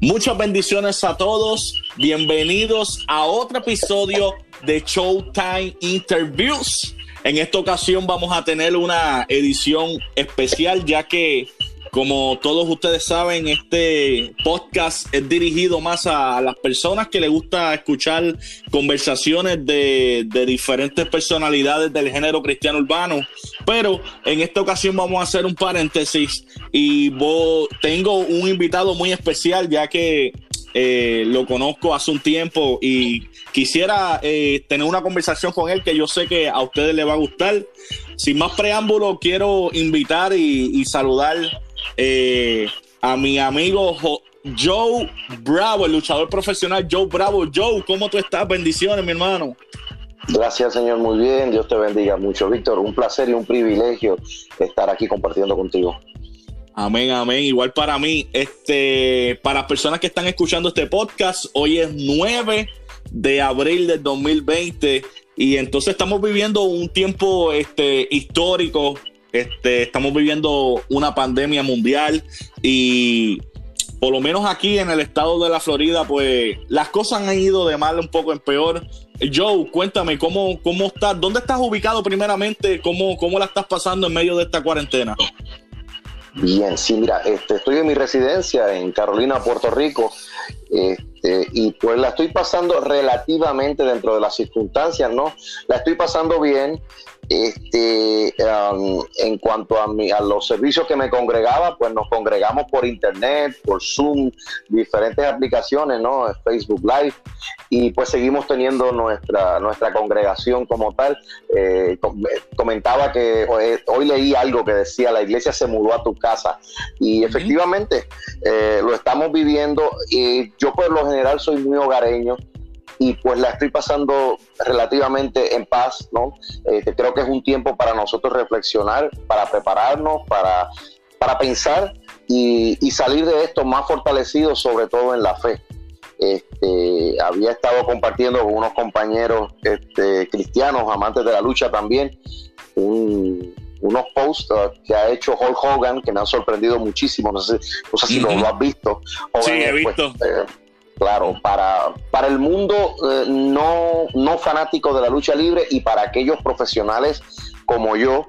Muchas bendiciones a todos. Bienvenidos a otro episodio de Showtime Interviews. En esta ocasión vamos a tener una edición especial ya que como todos ustedes saben, este podcast es dirigido más a las personas que les gusta escuchar conversaciones de, diferentes personalidades del género cristiano urbano. Pero en esta ocasión vamos a hacer un paréntesis y tengo un invitado muy especial ya que eh, lo conozco hace un tiempo y quisiera eh, tener una conversación con él que yo sé que a ustedes les va a gustar. Sin más preámbulo, quiero invitar y saludar eh, a mi amigo Joe Bravo, el luchador profesional Joe Bravo. Joe, ¿cómo tú estás? Bendiciones, mi hermano. Gracias, Señor, muy bien. Dios te bendiga mucho. Víctor, un placer y un privilegio estar aquí compartiendo contigo. Amén, amén. Igual para mí, este, para las personas que están escuchando este podcast, hoy es 9 de abril del 2020 y entonces estamos viviendo un tiempo este, histórico este, estamos viviendo una pandemia mundial y por lo menos aquí en el estado de la Florida, pues las cosas han ido de mal un poco en peor. Joe, cuéntame, ¿cómo, cómo estás? ¿Dónde estás ubicado primeramente? ¿Cómo, ¿Cómo la estás pasando en medio de esta cuarentena? Bien, sí, mira, este, estoy en mi residencia en Carolina, Puerto Rico, este, y pues la estoy pasando relativamente dentro de las circunstancias, ¿no? La estoy pasando bien, este, um, en cuanto a, mi, a los servicios que me congregaba, pues nos congregamos por internet, por Zoom, diferentes aplicaciones, ¿no? Facebook Live, y pues seguimos teniendo nuestra, nuestra congregación como tal. Eh, comentaba que eh, hoy, leí algo que decía, la iglesia se mudó a tu casa, y efectivamente eh, lo estamos viviendo, y yo por lo general soy muy hogareño, y pues la estoy pasando relativamente en paz, ¿no? Este, creo que es un tiempo para nosotros reflexionar, para prepararnos, para, para pensar y, salir de esto más fortalecidos, sobre todo en la fe. Este, había estado compartiendo con unos compañeros este, cristianos, amantes de la lucha también, unos posts que ha hecho Hulk Hogan que me han sorprendido muchísimo. No sé, si lo, has visto. sí, he pues, visto. Eh, Claro, para, para el mundo eh, no, no fanático de la lucha libre y para aquellos profesionales como yo,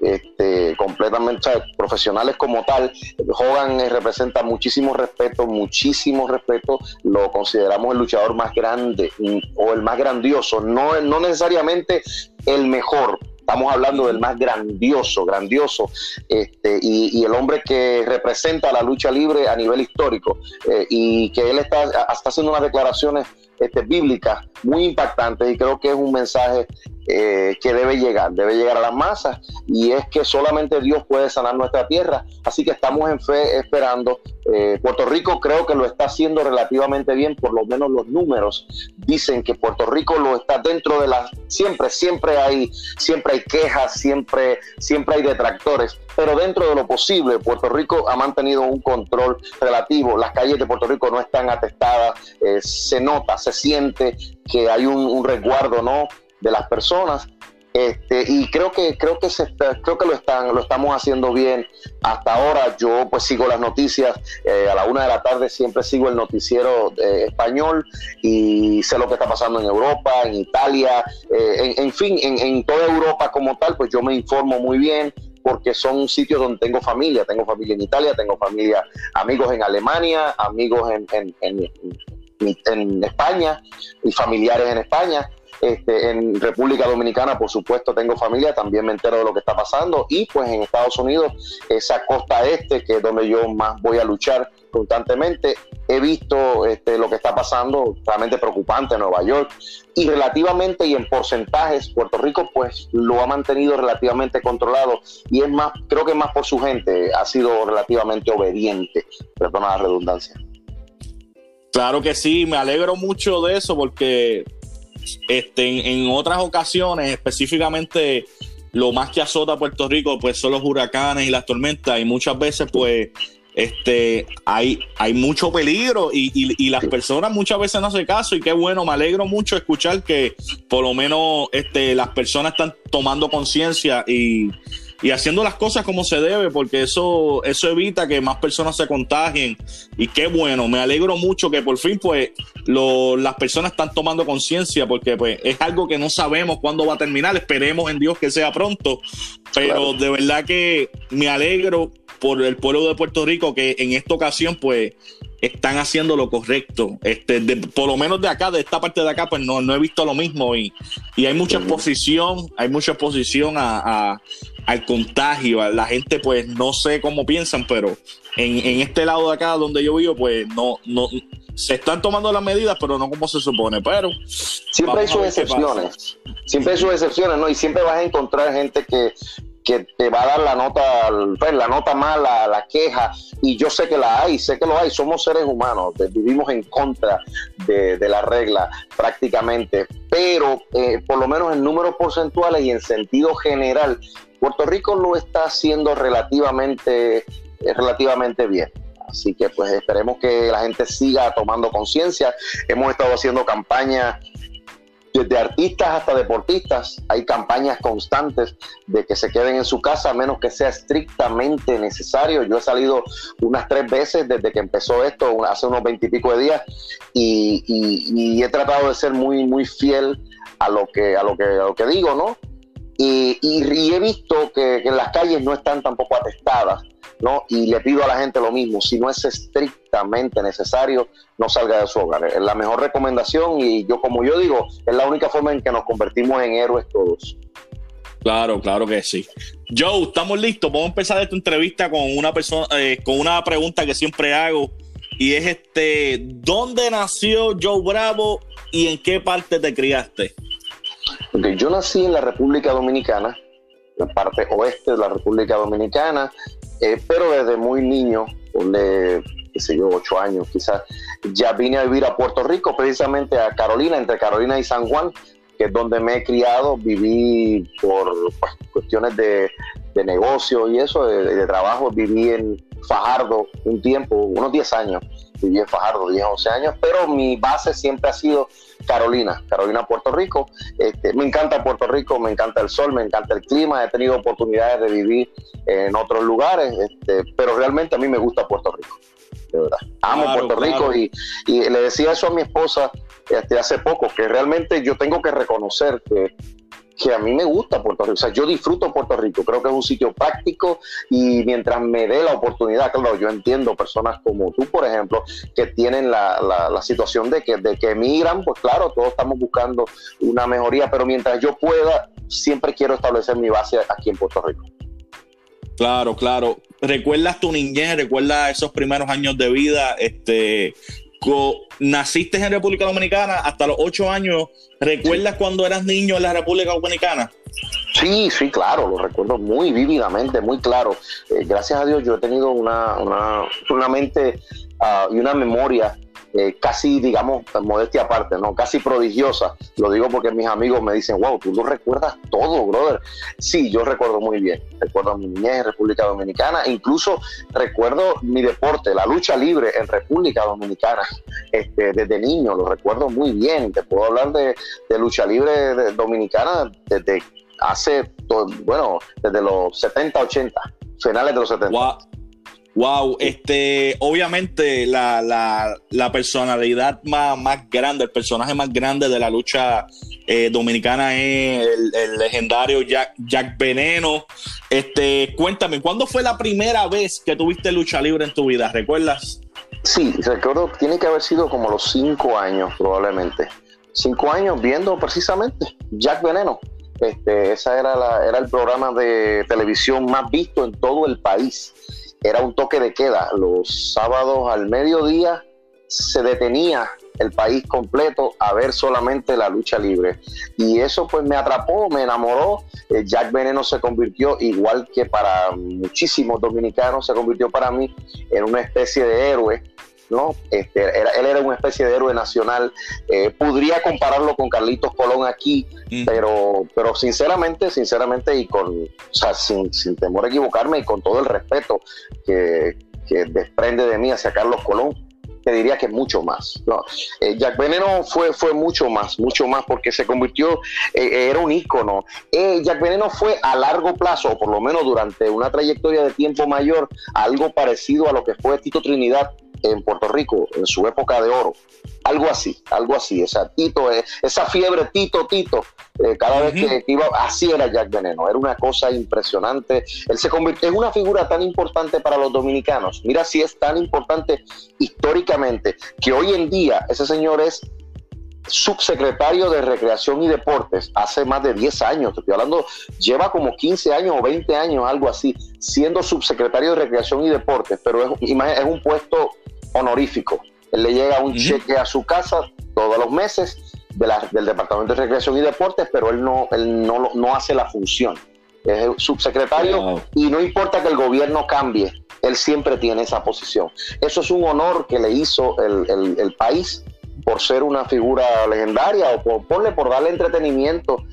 este, completamente profesionales como tal. Hogan eh, representa muchísimo respeto, muchísimo respeto. Lo consideramos el luchador más grande mm, o el más grandioso, no, no necesariamente el mejor, Estamos hablando del más grandioso, grandioso, este, y, el hombre que representa la lucha libre a nivel histórico, eh, y que él está, está haciendo unas declaraciones este, bíblicas muy impactantes y creo que es un mensaje eh, que debe llegar, debe llegar a las masas y es que solamente Dios puede sanar nuestra tierra. Así que estamos en fe esperando. Eh, Puerto Rico creo que lo está haciendo relativamente bien, por lo menos los números dicen que Puerto Rico lo está dentro de las siempre, siempre hay, siempre hay quejas, siempre, siempre hay detractores, pero dentro de lo posible, Puerto Rico ha mantenido un control relativo. Las calles de Puerto Rico no están atestadas, eh, se nota, se siente que hay un, un resguardo, ¿no? De las personas. Este, y creo que creo que se creo que lo están lo estamos haciendo bien hasta ahora yo pues sigo las noticias eh, a la una de la tarde siempre sigo el noticiero eh, español y sé lo que está pasando en Europa en Italia eh, en, fin en, toda Europa como tal pues yo me informo muy bien porque son sitios donde tengo familia tengo familia en Italia tengo familia amigos en Alemania amigos en, en, en España y familiares en España este, en República Dominicana, por supuesto, tengo familia, también me entero de lo que está pasando. Y pues en Estados Unidos, esa costa este, que es donde yo más voy a luchar constantemente, he visto este, lo que está pasando, realmente preocupante en Nueva York. Y relativamente y en porcentajes, Puerto Rico pues lo ha mantenido relativamente controlado. Y es más, creo que más por su gente, ha sido relativamente obediente, perdona la redundancia. Claro que sí, me alegro mucho de eso porque este, en, otras ocasiones, específicamente lo más que azota a Puerto Rico, pues son los huracanes y las tormentas, y muchas veces, pues, este, hay, hay mucho peligro y, las personas muchas veces no hacen caso y qué bueno, me alegro mucho escuchar que por lo menos este, las personas están tomando conciencia y, y haciendo las cosas como se debe, porque eso, eso evita que más personas se contagien. Y qué bueno, me alegro mucho que por fin pues las personas están tomando conciencia, porque pues es algo que no sabemos cuándo va a terminar, esperemos en Dios que sea pronto, pero de verdad que me alegro por el pueblo de Puerto Rico que en esta ocasión pues están haciendo lo correcto. Este, por lo menos de acá, de esta parte de acá, pues no, no he visto lo mismo y, y hay mucha exposición, hay mucha exposición a, al contagio. La gente, pues, no sé cómo piensan, pero en, en, este lado de acá donde yo vivo, pues, no, no, se están tomando las medidas, pero no como se supone. Pero siempre hay sus excepciones. Siempre hay sus excepciones, ¿no? Y siempre vas a encontrar gente que que te va a dar la nota, pues, la nota mala, la queja, y yo sé que la hay, sé que lo hay, somos seres humanos, vivimos en contra de, la regla prácticamente, pero eh, por lo menos en números porcentuales y en sentido general, Puerto Rico lo está haciendo relativamente, eh, relativamente bien. Así que pues esperemos que la gente siga tomando conciencia. Hemos estado haciendo campañas desde artistas hasta deportistas, hay campañas constantes de que se queden en su casa a menos que sea estrictamente necesario. Yo he salido unas tres veces desde que empezó esto, hace unos veintipico de días, y, he tratado de ser muy, muy fiel a lo que, a lo que, a lo que digo, ¿no? Y, he visto que, que, las calles no están tampoco atestadas, ¿no? Y le pido a la gente lo mismo, si no es estrictamente necesario, no salga de su hogar. Es la mejor recomendación y yo, como yo digo, es la única forma en que nos convertimos en héroes todos. Claro, claro que sí. Joe, estamos listos. Vamos a empezar esta entrevista con una persona, eh, con una pregunta que siempre hago y es este: ¿dónde nació Joe Bravo y en qué parte te criaste? yo nací en la República Dominicana, en la parte oeste de la República Dominicana, eh, pero desde muy niño, de, qué sé yo, ocho años quizás, ya vine a vivir a Puerto Rico, precisamente a Carolina, entre Carolina y San Juan, que es donde me he criado, viví por pues, cuestiones de, negocio y eso, de, trabajo, viví en Fajardo un tiempo, unos 10 años, viví en Fajardo, 10, 11 años, pero mi base siempre ha sido Carolina, Carolina, Puerto Rico. Este, me encanta Puerto Rico, me encanta el sol, me encanta el clima, he tenido oportunidades de vivir en otros lugares, este, pero realmente a mí me gusta Puerto Rico. De verdad. Amo Puerto Rico y, y, le decía eso a mi esposa este, hace poco, que realmente yo tengo que reconocer que que a mí me gusta Puerto Rico. O sea, yo disfruto Puerto Rico. Creo que es un sitio práctico y mientras me dé la oportunidad, claro, yo entiendo personas como tú, por ejemplo, que tienen la, la, situación de que, de que emigran, pues claro, todos estamos buscando una mejoría, pero mientras yo pueda, siempre quiero establecer mi base aquí en Puerto Rico. Claro, claro. ¿Recuerdas tu niñez? ¿Recuerdas esos primeros años de vida? Este, naciste en República Dominicana hasta los ocho años. ¿Recuerdas cuando eras niño en la República Dominicana? Sí, sí, claro, lo recuerdo muy vívidamente, muy claro. Eh, gracias a Dios yo he tenido una, una, una mente ah, y una memoria eh, casi, digamos, modestia aparte, ¿no? Casi prodigiosa. Lo digo porque mis amigos me dicen, wow, tú lo recuerdas todo, brother. Sí, yo recuerdo muy bien. Recuerdo mi niñez en República Dominicana. Incluso recuerdo mi deporte, la lucha libre en República Dominicana. Este, desde niño, lo recuerdo muy bien. Te puedo hablar de, lucha libre dominicana desde hace, bueno, desde los 70, 80, finales de los 70. Wow, este, obviamente la, la, personalidad más, más, grande, el personaje más grande de la lucha eh, dominicana es el, legendario Jack, Jack, Veneno. Este, cuéntame, ¿cuándo fue la primera vez que tuviste lucha libre en tu vida? ¿Recuerdas? Sí, recuerdo, tiene que haber sido como los cinco años probablemente. Cinco años viendo precisamente Jack Veneno. Este, esa era, la, era el programa de televisión más visto en todo el país era un toque de queda. Los sábados al mediodía se detenía el país completo a ver solamente la lucha libre. Y eso pues me atrapó, me enamoró. Eh, Jack Veneno se convirtió, igual que para muchísimos dominicanos, se convirtió para mí en una especie de héroe ¿no? Este, él era una especie de héroe nacional. Eh, podría compararlo con Carlitos Colón aquí, pero, pero sinceramente, sinceramente, y con, sin, temor a equivocarme y con todo el respeto que, desprende de mí hacia Carlos Colón, te diría que mucho más. ¿no? Eh, Jack Veneno fue, fue mucho más, mucho más, porque se convirtió, eh, era un ícono. Eh, Jack Veneno fue a largo plazo, o por lo menos durante una trayectoria de tiempo mayor, algo parecido a lo que fue Tito Trinidad en Puerto Rico en su época de oro. Algo así, algo así. Esa, Tito, esa fiebre Tito, Tito, cada vez que, iba, así era Jack Veneno. Era una cosa impresionante. Él se convirtió en una figura tan importante para los dominicanos. Mira si es tan importante históricamente que hoy en día ese señor es subsecretario de Recreación y Deportes hace más de 10 años, estoy hablando, lleva como 15 años o 20 años, algo así, siendo subsecretario de Recreación y Deportes, pero es, es un puesto honorífico. Él le llega un cheque a su casa todos los meses de del Departamento de Recreación y Deportes, pero él no, él no, no hace la función. Es el subsecretario y no importa que el gobierno cambie, él siempre tiene esa posición. Eso es un honor que le hizo el, el país por ser una figura legendaria o por, por darle entretenimiento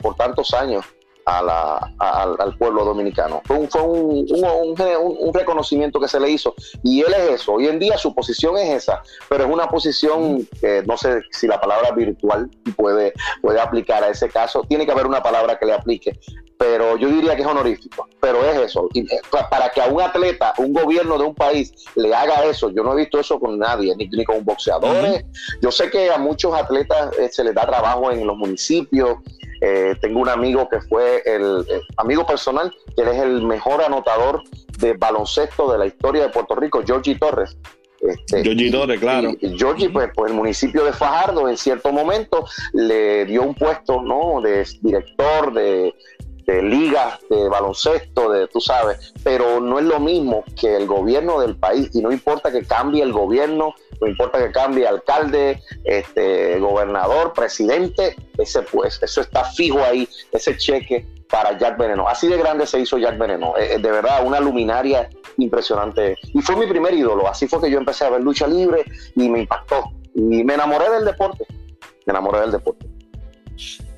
por tantos años a la, al, pueblo dominicano. Fue, un, fue un, un, reconocimiento que se le hizo y él es eso. Hoy en día su posición es esa, pero es una posición que no sé si la palabra virtual puede, puede aplicar a ese caso. Tiene que haber una palabra que le aplique, pero yo diría que es honorífico. Pero es eso. Eh, para que a un atleta, un gobierno de un país le haga eso, yo no he visto eso con nadie, ni, con boxeadores. Yo sé que a muchos atletas eh, se les da trabajo en los municipios eh, tengo un amigo que fue el, amigo personal, que es el mejor anotador de baloncesto de la historia de Puerto Rico, Georgie Torres. Este, Georgie Torres, claro. Y, Georgie, pues, pues, el municipio de Fajardo en cierto momento le dio un puesto, ¿no? De director de, de ligas de baloncesto, de tú sabes, pero no es lo mismo que el gobierno del país y no importa que cambie el gobierno, no importa que cambie alcalde, este gobernador, presidente, ese pues eso está fijo ahí, ese cheque para Jack Veneno. Así de grande se hizo Jack Veneno, eh, eh, de verdad una luminaria impresionante y fue mi primer ídolo, así fue que yo empecé a ver lucha libre y me impactó y me enamoré del deporte, me enamoré del deporte.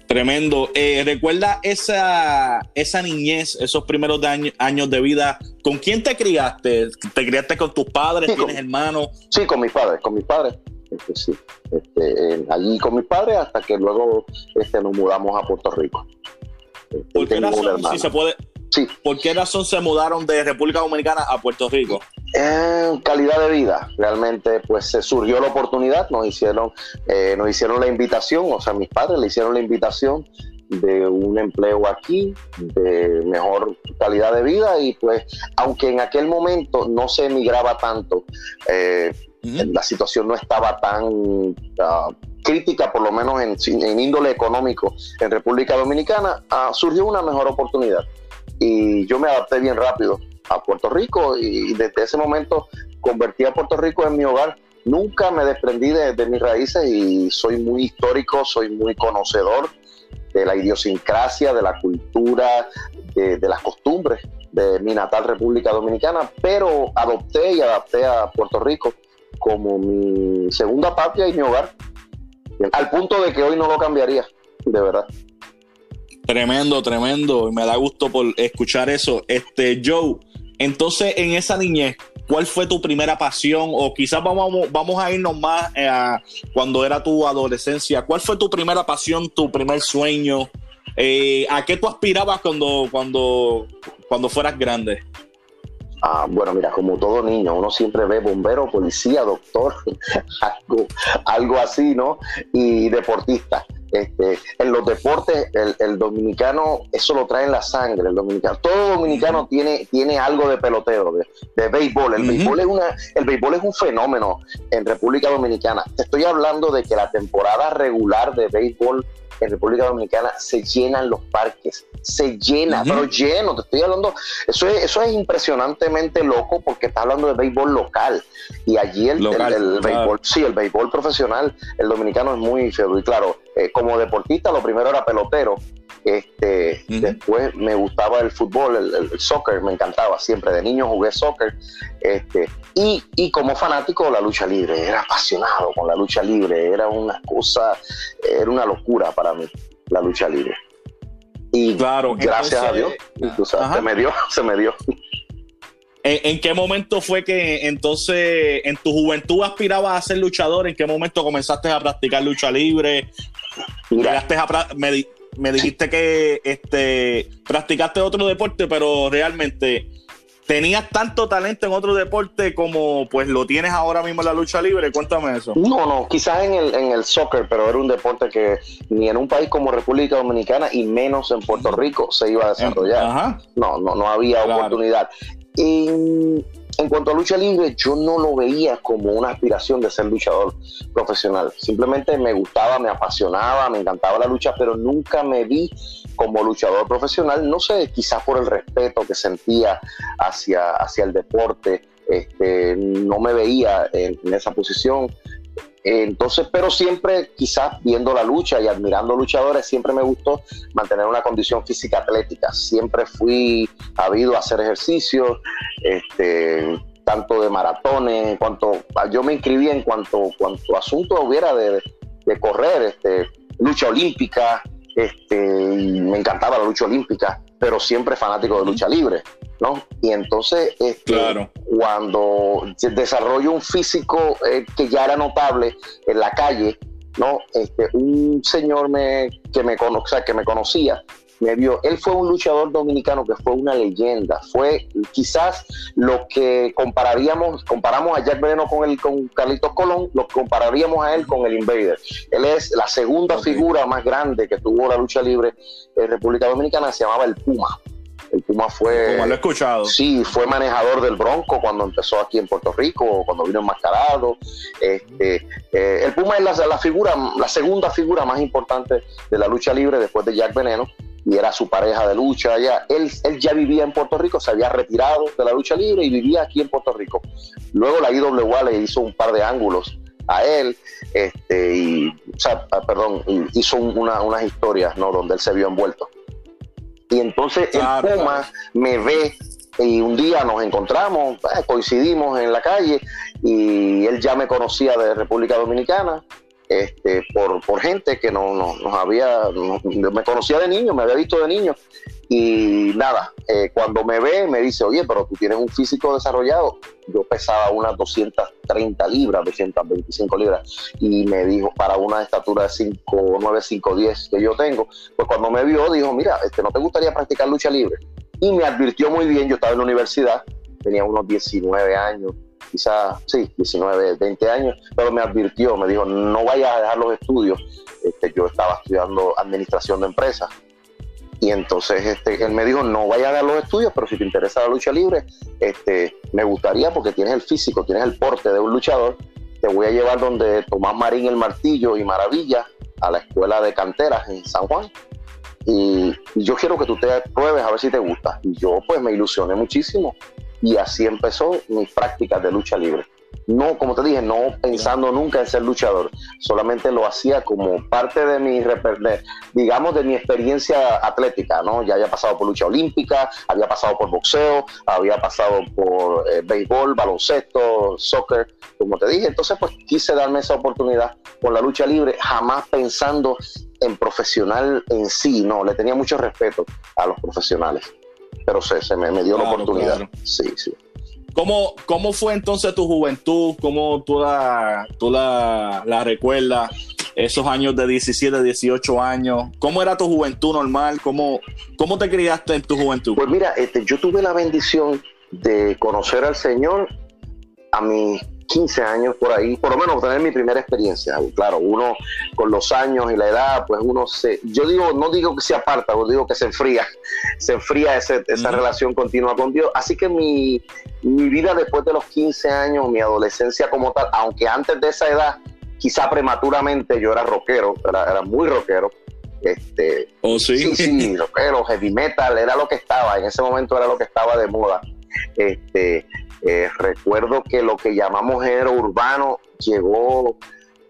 Tremendo. Eh, ¿Recuerda esa, esa niñez, esos primeros años de vida? ¿Con quién te criaste? ¿Te criaste con tus padres? ¿Tienes hermanos? Sí, con mis padres, con mis padres. Este, sí, este, allí con mis padres hasta que luego este, nos mudamos a Puerto Rico. Este, ¿Por qué razón, si se puede, sí. ¿Por qué razón se mudaron de República Dominicana a Puerto Rico? En calidad de vida, realmente pues se surgió la oportunidad, nos hicieron, eh, nos hicieron la invitación, o sea, mis padres le hicieron la invitación de un empleo aquí, de mejor calidad de vida y pues aunque en aquel momento no se emigraba tanto, eh, la situación no estaba tan ah, crítica, por lo menos en, índole económico en República Dominicana, ah, surgió una mejor oportunidad. Y yo me adapté bien rápido a Puerto Rico y desde ese momento convertí a Puerto Rico en mi hogar. Nunca me desprendí de, mis raíces y soy muy histórico, soy muy conocedor de la idiosincrasia, de la cultura, de, las costumbres de mi natal República Dominicana, pero adopté y adapté a Puerto Rico como mi segunda patria y mi hogar, al punto de que hoy no lo cambiaría, de verdad. Tremendo, tremendo. Me da gusto por escuchar eso. Este, Joe, entonces, en esa niñez, ¿cuál fue tu primera pasión? O quizás vamos, vamos a irnos más eh, a cuando era tu adolescencia. ¿Cuál fue tu primera pasión, tu primer sueño? Eh, ¿A qué tú aspirabas cuando, cuando, cuando fueras grande? Ah, bueno, mira, como todo niño, uno siempre ve bombero, policía, doctor, algo, algo así, ¿no? Y deportista. Este, en los deportes, el, dominicano, eso lo trae en la sangre, el dominicano. Todo dominicano tiene, tiene algo de peloteo, de, béisbol. El, béisbol es una, el béisbol es un fenómeno en República Dominicana. Te estoy hablando de que la temporada regular de béisbol en República Dominicana se llenan los parques, se llena, pero lleno, te estoy hablando, eso es, eso es impresionantemente loco porque estás hablando de béisbol local y allí el, el, béisbol, sí, el béisbol profesional, el dominicano es muy feo y claro, eh, como deportista lo primero era pelotero, este, Después me gustaba el fútbol, el, soccer, me encantaba. Siempre de niño jugué soccer. Este, y, y, como fanático la lucha libre, era apasionado con la lucha libre. Era una cosa, era una locura para mí la lucha libre. Y claro, gracias a Dios, se me dio, se me dio. ¿En, qué momento fue que entonces en tu juventud aspirabas a ser luchador? ¿En qué momento comenzaste a practicar lucha libre? me, me, dijiste que este, practicaste otro deporte, pero realmente ¿Tenías tanto talento en otro deporte como pues lo tienes ahora mismo en la lucha libre? Cuéntame eso. No, no, quizás en el, en el soccer, pero era un deporte que ni en un país como República Dominicana y menos en Puerto Rico se iba a desarrollar. No, no, no había oportunidad. En, en cuanto a lucha libre, yo no lo veía como una aspiración de ser luchador profesional. Simplemente me gustaba, me apasionaba, me encantaba la lucha, pero nunca me vi como luchador profesional, no sé, quizás por el respeto que sentía hacia, hacia el deporte, este, no me veía en, esa posición. Entonces, pero siempre quizás viendo la lucha y admirando luchadores, siempre me gustó mantener una condición física atlética. Siempre fui habido a hacer ejercicios, este, tanto de maratones, cuanto yo me inscribí en cuanto, cuanto asunto hubiera de, de correr, este, lucha olímpica, este, me encantaba la lucha olímpica, pero siempre fanático de lucha libre, ¿no? Y entonces, este, cuando desarrollo un físico eh, que ya era notable en la calle, ¿no? Este, un señor me, que, me que me conocía me vio. Él fue un luchador dominicano que fue una leyenda. Fue quizás lo que compararíamos, comparamos a Jack Veneno con el con Carlitos Colón, lo compararíamos a él con el Invader. Él es la segunda figura más grande que tuvo la lucha libre en República Dominicana, se llamaba el Puma. El Puma fue. Como lo he escuchado. Sí, fue manejador del Bronco cuando empezó aquí en Puerto Rico, cuando vino enmascarado. Este, eh, el Puma es la, la, figura, la segunda figura más importante de la lucha libre después de Jack Veneno y era su pareja de lucha allá. Él, él ya vivía en Puerto Rico, se había retirado de la lucha libre y vivía aquí en Puerto Rico. Luego la IWA le hizo un par de ángulos a él, este, y, o sea, ah, perdón, hizo unas historias, ¿no? Donde él se vio envuelto. Y entonces el Puma me ve y un día nos encontramos, eh, coincidimos en la calle y él ya me conocía de República Dominicana este, por, por gente que no, no, nos había, me conocía de niño, me había visto de niño. Y nada, eh, cuando me ve, me dice, oye, pero tú tienes un físico desarrollado. Yo pesaba unas 230 libras, 225 libras. Y me dijo, para una estatura de 5, 9, 5, 10 que yo tengo, pues cuando me vio, dijo, mira, este, ¿no te gustaría practicar lucha libre? Y me advirtió muy bien, yo estaba en la universidad, tenía unos 19 años, quizás, sí, 19, 20 años, pero me advirtió, me dijo, no vayas a dejar los estudios. Este, yo estaba estudiando administración de empresas. Y entonces este, él me dijo, no vayas a dejar los estudios, pero si te interesa la lucha libre, este, me gustaría, porque tienes el físico, tienes el porte de un luchador, te voy a llevar donde Tomás Marín el Martillo y Maravilla, a la escuela de canteras en San Juan. Y, y yo quiero que tú te pruebes a ver si te gusta. Y yo pues me ilusioné muchísimo y así empezó mis prácticas de lucha libre. No, como te dije, no pensando nunca en ser luchador, solamente lo hacía como parte de mi, digamos, de mi experiencia atlética, ¿no? Ya había pasado por lucha olímpica, había pasado por boxeo, había pasado por eh, béisbol, baloncesto, soccer, como te dije. Entonces, pues quise darme esa oportunidad con la lucha libre, jamás pensando en profesional en sí, no, le tenía mucho respeto a los profesionales pero se, se me, dio la oportunidad. Sí, sí. ¿Cómo, ¿Cómo fue entonces tu juventud? ¿Cómo tú la, tú la, la recuerdas? Esos años de 17, 18 años. ¿Cómo era tu juventud normal? ¿Cómo, cómo te criaste en tu juventud? Pues mira, este, yo tuve la bendición de conocer al Señor a mis 15 años por ahí, por lo menos tener mi primera experiencia. Claro, uno con los años y la edad, pues uno se, yo digo, no digo que se aparta, yo digo que se enfría, se enfría esa relación continua con Dios. Así que mi, mi vida después de los 15 años, mi adolescencia como tal, aunque antes de esa edad, quizá prematuramente yo era rockero, era, era muy rockero. Este, oh, sí. Sí, sí, rockero, heavy metal, era lo que estaba, en ese momento era lo que estaba de moda. Este, eh, recuerdo que lo que llamamos género urbano llegó,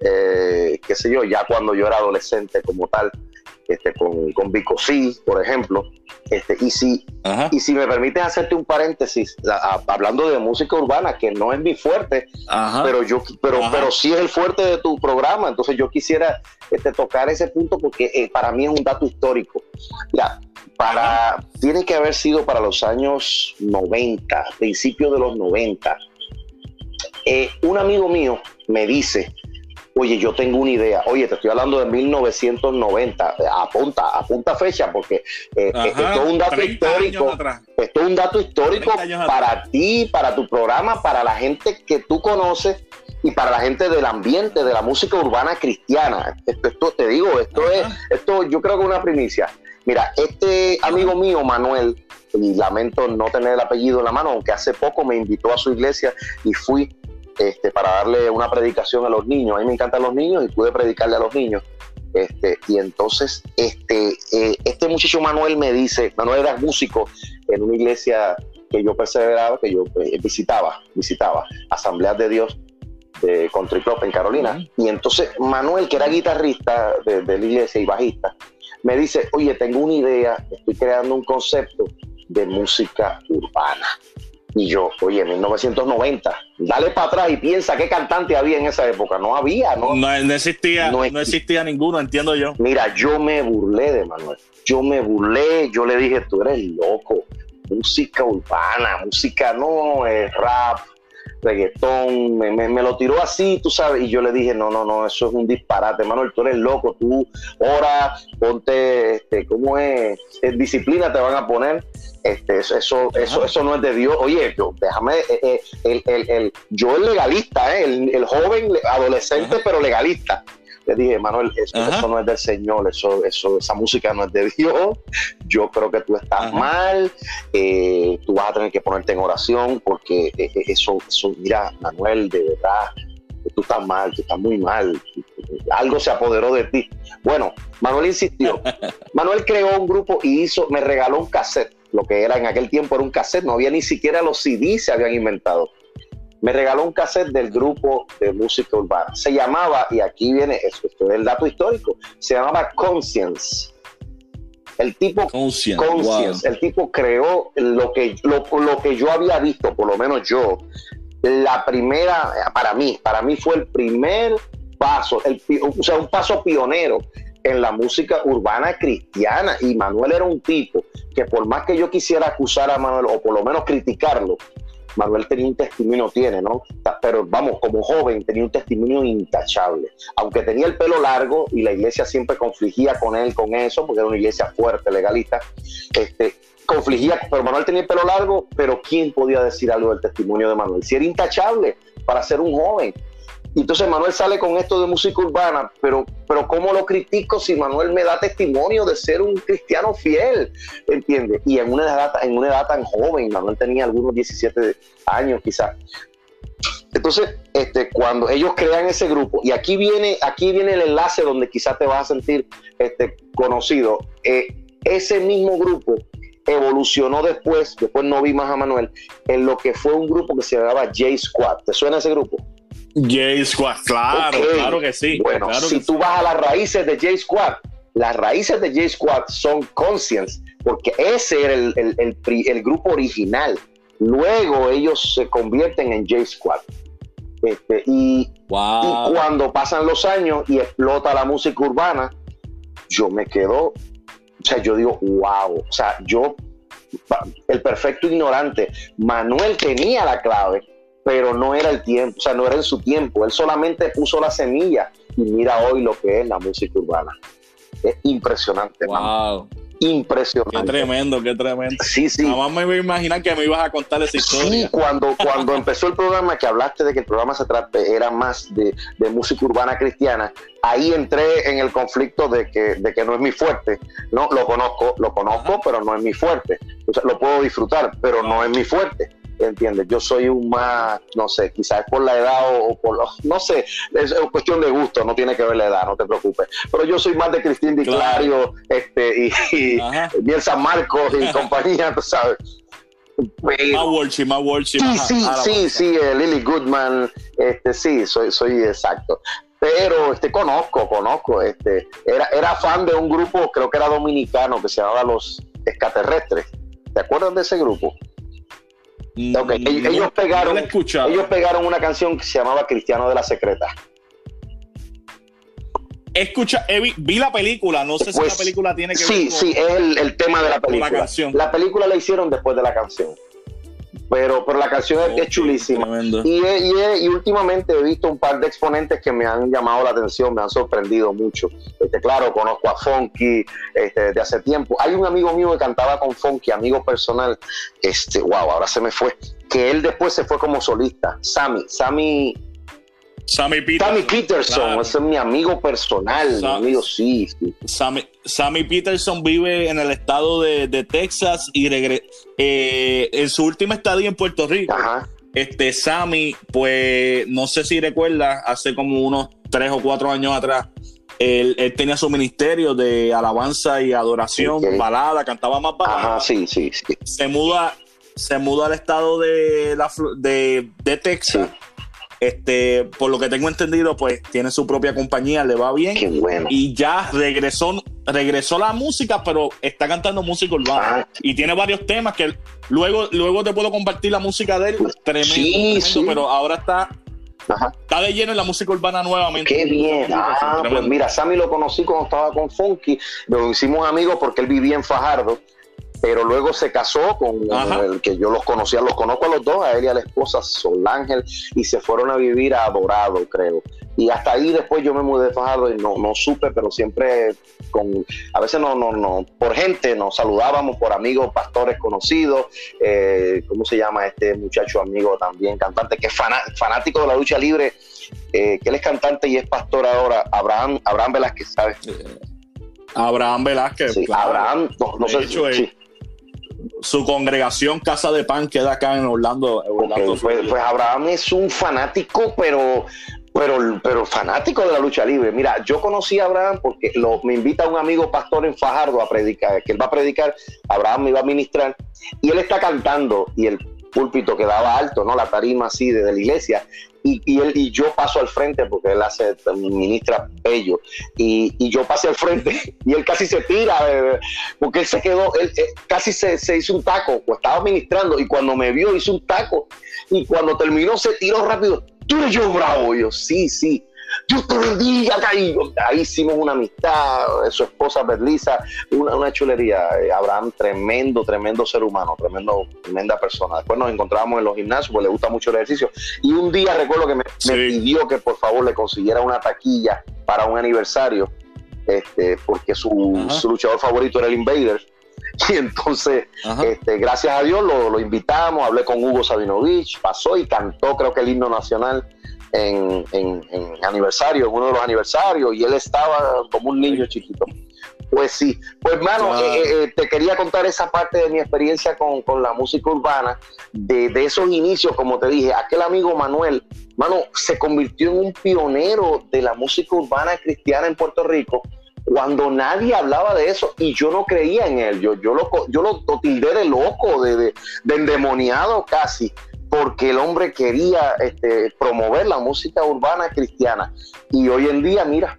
eh, qué sé yo, ya cuando yo era adolescente como tal, este, con, con Vico por ejemplo. Este, y, si, y si me permites hacerte un paréntesis, hablando de música urbana, que no es mi fuerte, pero, yo, pero, pero sí es el fuerte de tu programa, entonces yo quisiera este, tocar ese punto porque eh, para mí es un dato histórico. Para, tiene que haber sido para los años 90, principios de los 90. Eh, un amigo mío me dice, oye, yo tengo una idea, oye, te estoy hablando de 1990, apunta, apunta fecha, porque eh, eh, esto es un dato histórico, esto es un dato histórico para ti, para tu programa, para la gente que tú conoces y para la gente del ambiente de la música urbana cristiana. Esto, te digo, esto es, esto yo creo que es una primicia. Mira, este amigo mío, Manuel, y lamento no tener el apellido en la mano, aunque hace poco me invitó a su iglesia y fui este, para darle una predicación a los niños. A mí me encantan los niños y pude predicarle a los niños. Este, y entonces este, eh, este muchacho Manuel me dice, Manuel era músico en una iglesia que yo perseveraba, que yo eh, visitaba, visitaba, Asambleas de Dios de Country Club en Carolina. Y entonces Manuel, que era guitarrista de, de la iglesia y bajista, me dice, oye, tengo una idea, estoy creando un concepto de música urbana. Y yo, oye, 1990, dale para atrás y piensa qué cantante había en esa época. No había, ¿no? No, existía, no, existía ninguno, entiendo yo. Mira, yo me burlé de Manuel. Yo me burlé, yo le dije, tú eres loco. Música urbana, música no es rap, reggaetón, me, lo tiró así, tú sabes, y yo le dije, no, no, no, eso es un disparate, Manuel, tú eres loco, tú, ahora ponte, este, ¿cómo es? disciplina te van a poner, este, eso, eso, eso, no es de Dios, oye, yo, déjame, eh, eh, el, el, el, yo el legalista, eh, el, joven adolescente, pero legalista, le dije, Manuel, eso, no es del Señor, eso, eso, esa música no es de Dios, yo creo que tú estás mal, eh, tú vas a tener que ponerte en oración porque eh, eh, eso, eso, mira, Manuel, de verdad, tú estás mal, tú estás muy mal, algo se apoderó de ti. Bueno, Manuel insistió, Manuel creó un grupo y hizo, me regaló un cassette, lo que era en aquel tiempo era un cassette, no había ni siquiera los CDs se habían inventado me regaló un cassette del grupo de música urbana. Se llamaba, y aquí viene esto, esto es el dato histórico, se llamaba Conscience. El tipo Conscience, el tipo creó lo que, lo, lo que yo había visto, por lo menos yo, la primera, para mí, para mí fue el primer paso, el, o sea, un paso pionero en la música urbana cristiana. Y Manuel era un tipo que por más que yo quisiera acusar a Manuel, o por lo menos criticarlo, Manuel tenía un testimonio, tiene, ¿no? Pero vamos, como joven tenía un testimonio intachable. Aunque tenía el pelo largo y la iglesia siempre confligía con él con eso, porque era una iglesia fuerte, legalista, este, confligía, pero Manuel tenía el pelo largo, pero ¿quién podía decir algo del testimonio de Manuel? Si era intachable para ser un joven. Entonces Manuel sale con esto de música urbana, pero, pero ¿cómo lo critico si Manuel me da testimonio de ser un cristiano fiel? ¿Entiendes? Y en una, edad, tan joven, Manuel tenía algunos 17 años quizás. Entonces, este, cuando ellos crean ese grupo, y aquí viene, aquí viene el enlace donde quizás te vas a sentir este, conocido, eh, ese mismo grupo evolucionó después, después no vi más a Manuel, en lo que fue un grupo que se llamaba J Squad. ¿Te suena ese grupo? J Squad, claro, claro que sí. Bueno, si tú vas a las raíces de J Squad, las raíces de J Squad son Conscience, porque ese era el, grupo original. Luego ellos se convierten en J Squad. Este, y, cuando pasan los años y explota la música urbana, yo me quedo, o sea, yo digo, wow, o sea, yo, el perfecto ignorante, Manuel tenía la clave pero no era el tiempo, o sea, no era en su tiempo. Él solamente puso la semilla y mira hoy lo que es la música urbana. Es impresionante. Wow. Impresionante. Qué tremendo, qué tremendo. Sí, sí. Nada más me iba a imaginar que me ibas a contar esa historia. Sí, cuando, cuando empezó el programa, que hablaste de que el programa se trata, era más de, música urbana cristiana, ahí entré en el conflicto de que, de que no es mi fuerte. No, lo conozco, lo conozco, pero no es mi fuerte. O sea, lo puedo disfrutar, pero no es mi fuerte. ¿Entiendes? Yo soy un más, no sé, quizás por la edad o, por, no sé, es, cuestión de gusto, no tiene que ver la edad, no te preocupes. Pero yo soy más de Cristín Di Clario, este, y, bien San Marcos y compañía, tú sabes. más más Sí, sí, sí, sí, eh, Lily Goodman, este, sí, soy, soy exacto pero este conozco, conozco, este, era, era fan de un grupo, creo que era dominicano, que se llamaba Los Extraterrestres. ¿Te acuerdas de ese grupo? Okay. Ellos, pegaron, ellos pegaron una canción que se llamaba Cristiano de la Secreta. escucha, vi, la película, no sé si la película tiene que ver Sí, sí, es el, tema de la película. La, canción. la película la hicieron después de la canción. Pero, pero la canción es chulísima. Y, y, últimamente he visto un par de exponentes que me han llamado la atención, me han sorprendido mucho. Este, claro, conozco a Funky este, desde hace tiempo. Hay un amigo mío que cantaba con Funky, amigo personal. Este, wow, ahora se me fue. Que él después se fue como solista. Sammy, Sammy Sammy Peterson. Sammy Peterson, ese es mi amigo personal, mi amigo, sí. Sammy, Peterson vive en el estado de, Texas y eh, en su última estadía en Puerto Rico. Este Sammy, pues no sé si recuerda, hace como unos tres o cuatro años atrás, él, tenía su ministerio de alabanza y adoración, balada, cantaba más balada. sí, sí, sí. Se muda, se muda al estado de, la, de, de Texas. Este, por lo que tengo entendido, pues tiene su propia compañía, le va bien. Qué bueno. Y ya regresó, regresó la música, pero está cantando música urbana. Ah. Y tiene varios temas que luego, luego te puedo compartir la música de él. Tremendo, sí, sí. pero ahora está Está de lleno en la música urbana nuevamente. Qué bien. Ah, pues mira, Sammy lo conocí cuando estaba con Funky. Lo hicimos amigos porque él vivía en Fajardo pero luego se casó con el que yo los conocía, los conozco a los dos, a él y a la esposa Sol Ángel, y se fueron a vivir a Dorado, creo. Y hasta ahí después yo me mudé de Fajardo y no, no supe, pero siempre con, a veces no, no, no, por gente nos saludábamos, por amigos, pastores conocidos, eh, ¿cómo se llama este muchacho amigo también, cantante, que es fanático de la lucha libre, eh, que él es cantante y es pastor ahora, Abraham, Abraham Velázquez, ¿sabes? Abraham Velázquez. Sí, Abraham, no, sé, si su congregación Casa de Pan queda acá en Orlando. pues, pues, Abraham es un fanático, pero, pero, pero fanático de la lucha libre. Mira, yo conocí a Abraham porque lo, me invita un amigo pastor en Fajardo a predicar, que él va a predicar, Abraham me iba a ministrar, y él está cantando, y el púlpito quedaba alto, ¿no? La tarima así desde la iglesia. Y, él y yo paso al frente porque él hace ministra bello y, y yo pasé al frente y él casi se tira eh, porque él se quedó él, casi se, se, hizo un taco pues estaba ministrando y cuando me vio hizo un taco y cuando terminó se tiró rápido tú eres yo bravo y yo sí sí Dios te bendiga, ahí, ahí hicimos una amistad, su esposa Berlisa, una, una chulería. Eh, Abraham, tremendo, tremendo ser humano, tremendo, tremenda persona. Después nos encontrábamos en los gimnasios, pues le gusta mucho el ejercicio. Y un día recuerdo que me, pidió que por favor le consiguiera una taquilla para un aniversario, este, porque su, su luchador favorito era el Invader. Y entonces, este, gracias a Dios, lo, lo, invitamos, hablé con Hugo Sabinovich, pasó y cantó, creo que el himno nacional en, en, aniversario, en uno de los aniversarios, y él estaba como un niño chiquito. Pues sí, pues hermano, eh, eh, eh, te quería contar esa parte de mi experiencia con, con la música urbana, de, de, esos inicios, como te dije, aquel amigo Manuel, mano, se convirtió en un pionero de la música urbana cristiana en Puerto Rico, cuando nadie hablaba de eso y yo no creía en él, yo, yo, lo, yo lo, tildé de loco, de, de, de endemoniado casi, porque el hombre quería este, promover la música urbana cristiana. Y hoy en día, mira,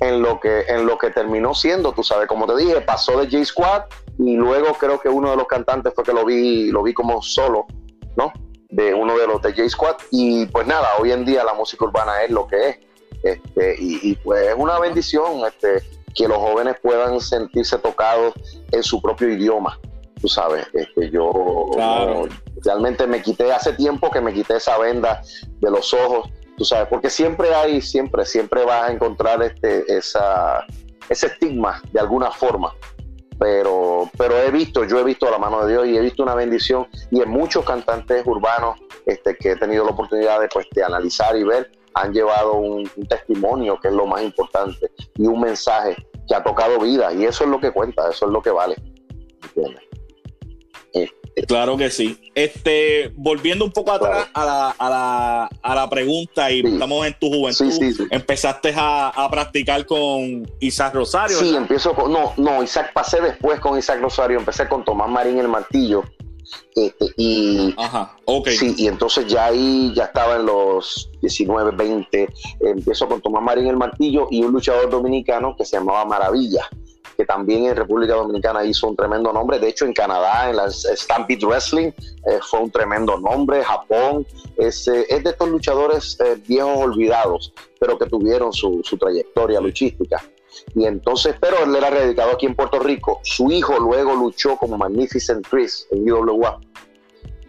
en lo que, en lo que terminó siendo, tú sabes, como te dije, pasó de J Squad y luego creo que uno de los cantantes fue que lo vi, lo vi como solo, ¿no? De uno de los de J Squad. Y pues nada, hoy en día la música urbana es lo que es. Este, y, pues es una bendición este, que los jóvenes puedan sentirse tocados en su propio idioma tú sabes, este, yo realmente me quité hace tiempo que me quité esa venda de los ojos, tú sabes, porque siempre hay, siempre, siempre vas a encontrar este, esa, ese estigma de alguna forma. Pero, pero he visto, yo he visto la mano de Dios y he visto una bendición y en muchos cantantes urbanos este, que he tenido la oportunidad de, pues, de analizar y ver, han llevado un, testimonio que es lo más importante y un mensaje que ha tocado vida y eso es lo que cuenta, eso es lo que vale. Claro que sí. Este, volviendo un poco atrás a, la, a, la, a, la, pregunta, y estamos en tu juventud, empezaste a, practicar con Isaac Rosario. Sí, empiezo con, no, no, Isaac pasé después con Isaac Rosario, empecé con Tomás Marín el martillo. Este, y, Ajá, ok. Sí, y entonces ya ahí ya estaba en los 19, 20, empiezo con Tomás Marín el martillo y un luchador dominicano que se llamaba Maravilla que también en República Dominicana hizo un tremendo nombre. De hecho, en Canadá, en la Stampede Wrestling, eh, fue un tremendo nombre. Japón, es, es de estos luchadores viejos olvidados, pero que tuvieron su, su trayectoria luchística. Y entonces, pero él era radicado aquí en Puerto Rico. Su hijo luego luchó como Magnificent Chris en UWA.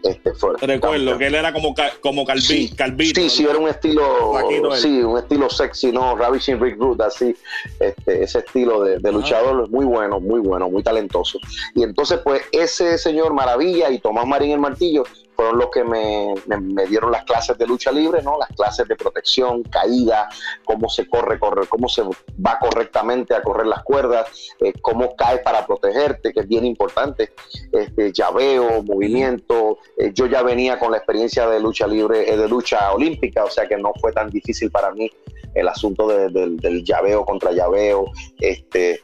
Este Recuerdo que él era como, como sí, Calvito. Sí, sí, era un estilo, sí, un estilo sexy, ¿no? Ravishing Rick Root, así, este, ese estilo de, de luchador muy bueno, muy bueno, muy talentoso. Y entonces, pues, ese señor Maravilla y Tomás Marín el Martillo fueron los que me, dieron las clases de lucha libre, ¿no? Las clases de protección, caída, cómo se corre, corre, cómo se va correctamente a correr las cuerdas, eh, cómo cae para protegerte, que es bien importante, este, llaveo, movimiento. Eh, yo ya venía con la experiencia de lucha libre, eh, de lucha olímpica, o sea que no fue tan difícil para mí el asunto del llaveo contra llaveo. Este,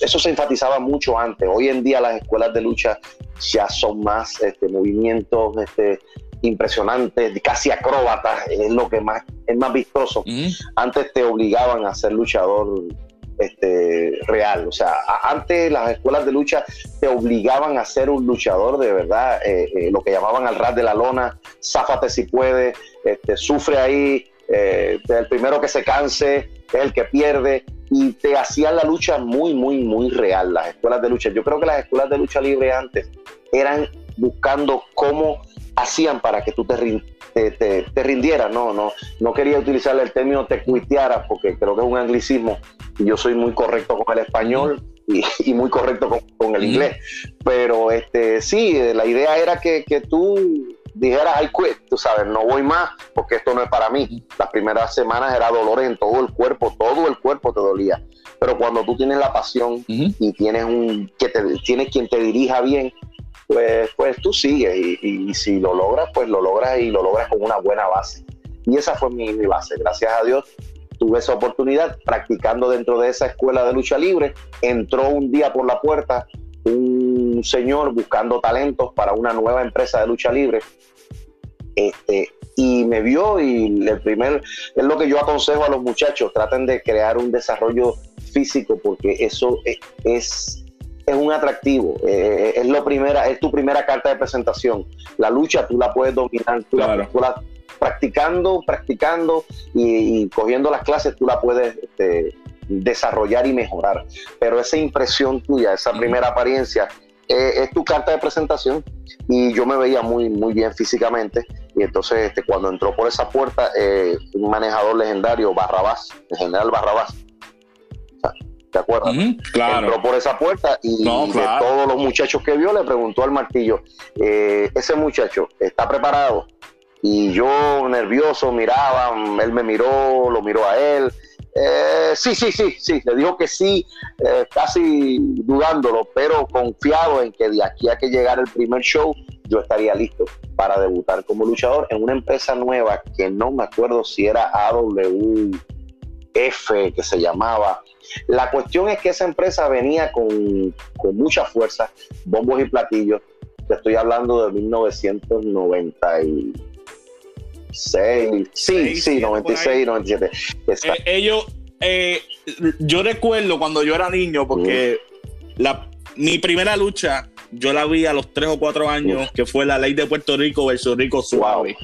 eso se enfatizaba mucho antes. Hoy en día las escuelas de lucha ya son más este, movimientos este, impresionantes, casi acróbatas, es lo que más es más vistoso. Antes te obligaban a ser luchador este, real, o sea, antes las escuelas de lucha te obligaban a ser un luchador de verdad, eh, eh, lo que llamaban al ras de la lona, záfate si puede, este, sufre ahí, eh, el primero que se canse es el que pierde, y te hacían la lucha muy, muy, muy real, las escuelas de lucha. Yo creo que las escuelas de lucha libre antes eran buscando cómo hacían para que tú te, te, rindieras, no, no, no quería utilizar el término te cuitearas porque creo que es un anglicismo y yo soy muy correcto con el español y, muy correcto con, el inglés, pero este sí, la idea era que, que tú dijeras, I quit, tú sabes, no voy más porque esto no es para mí. Las primeras semanas era dolor en todo el cuerpo, todo el cuerpo te dolía. Pero cuando tú tienes la pasión y tienes un que te tienes quien te dirija bien, pues, pues tú sigues y, si lo logras, pues lo logras y lo logras con una buena base. Y esa fue mi, mi base. Gracias a Dios tuve esa oportunidad practicando dentro de esa escuela de lucha libre. Entró un día por la puerta un señor buscando talentos para una nueva empresa de lucha libre. Este, y me vio y el primer, es lo que yo aconsejo a los muchachos, traten de crear un desarrollo físico porque eso es, es, un atractivo, eh, es, lo primera, es tu primera carta de presentación. La lucha tú la puedes dominar, tú, la, practicando, practicando y, cogiendo las clases tú la puedes este, desarrollar y mejorar. Pero esa impresión tuya, esa primera apariencia, eh, es tu carta de presentación. Y yo me veía muy, muy bien físicamente. Y entonces, este, cuando entró por esa puerta, eh, un manejador legendario, Barrabás, el general Barrabás, ¿te acuerdas? claro. Entró por esa puerta y de todos los muchachos que vio, le preguntó al martillo: eh, Ese muchacho está preparado. Y yo, nervioso, miraba, él me miró, lo miró a él eh, sí, sí, sí, sí, le dijo que sí, eh, casi dudándolo, pero confiado en que de aquí a que llegara el primer show, yo estaría listo para debutar como luchador en una empresa nueva que no me acuerdo si era AWF, que se llamaba. La cuestión es que esa empresa venía con, con mucha fuerza, bombos y platillos. Te estoy hablando de 1990 y sí, sí, 96, 97. Eh, ellos, eh, yo recuerdo cuando yo era niño, porque la, mi primera lucha yo la vi a los 3 o 4 años, que fue la ley de Puerto Rico versus Rico Suave.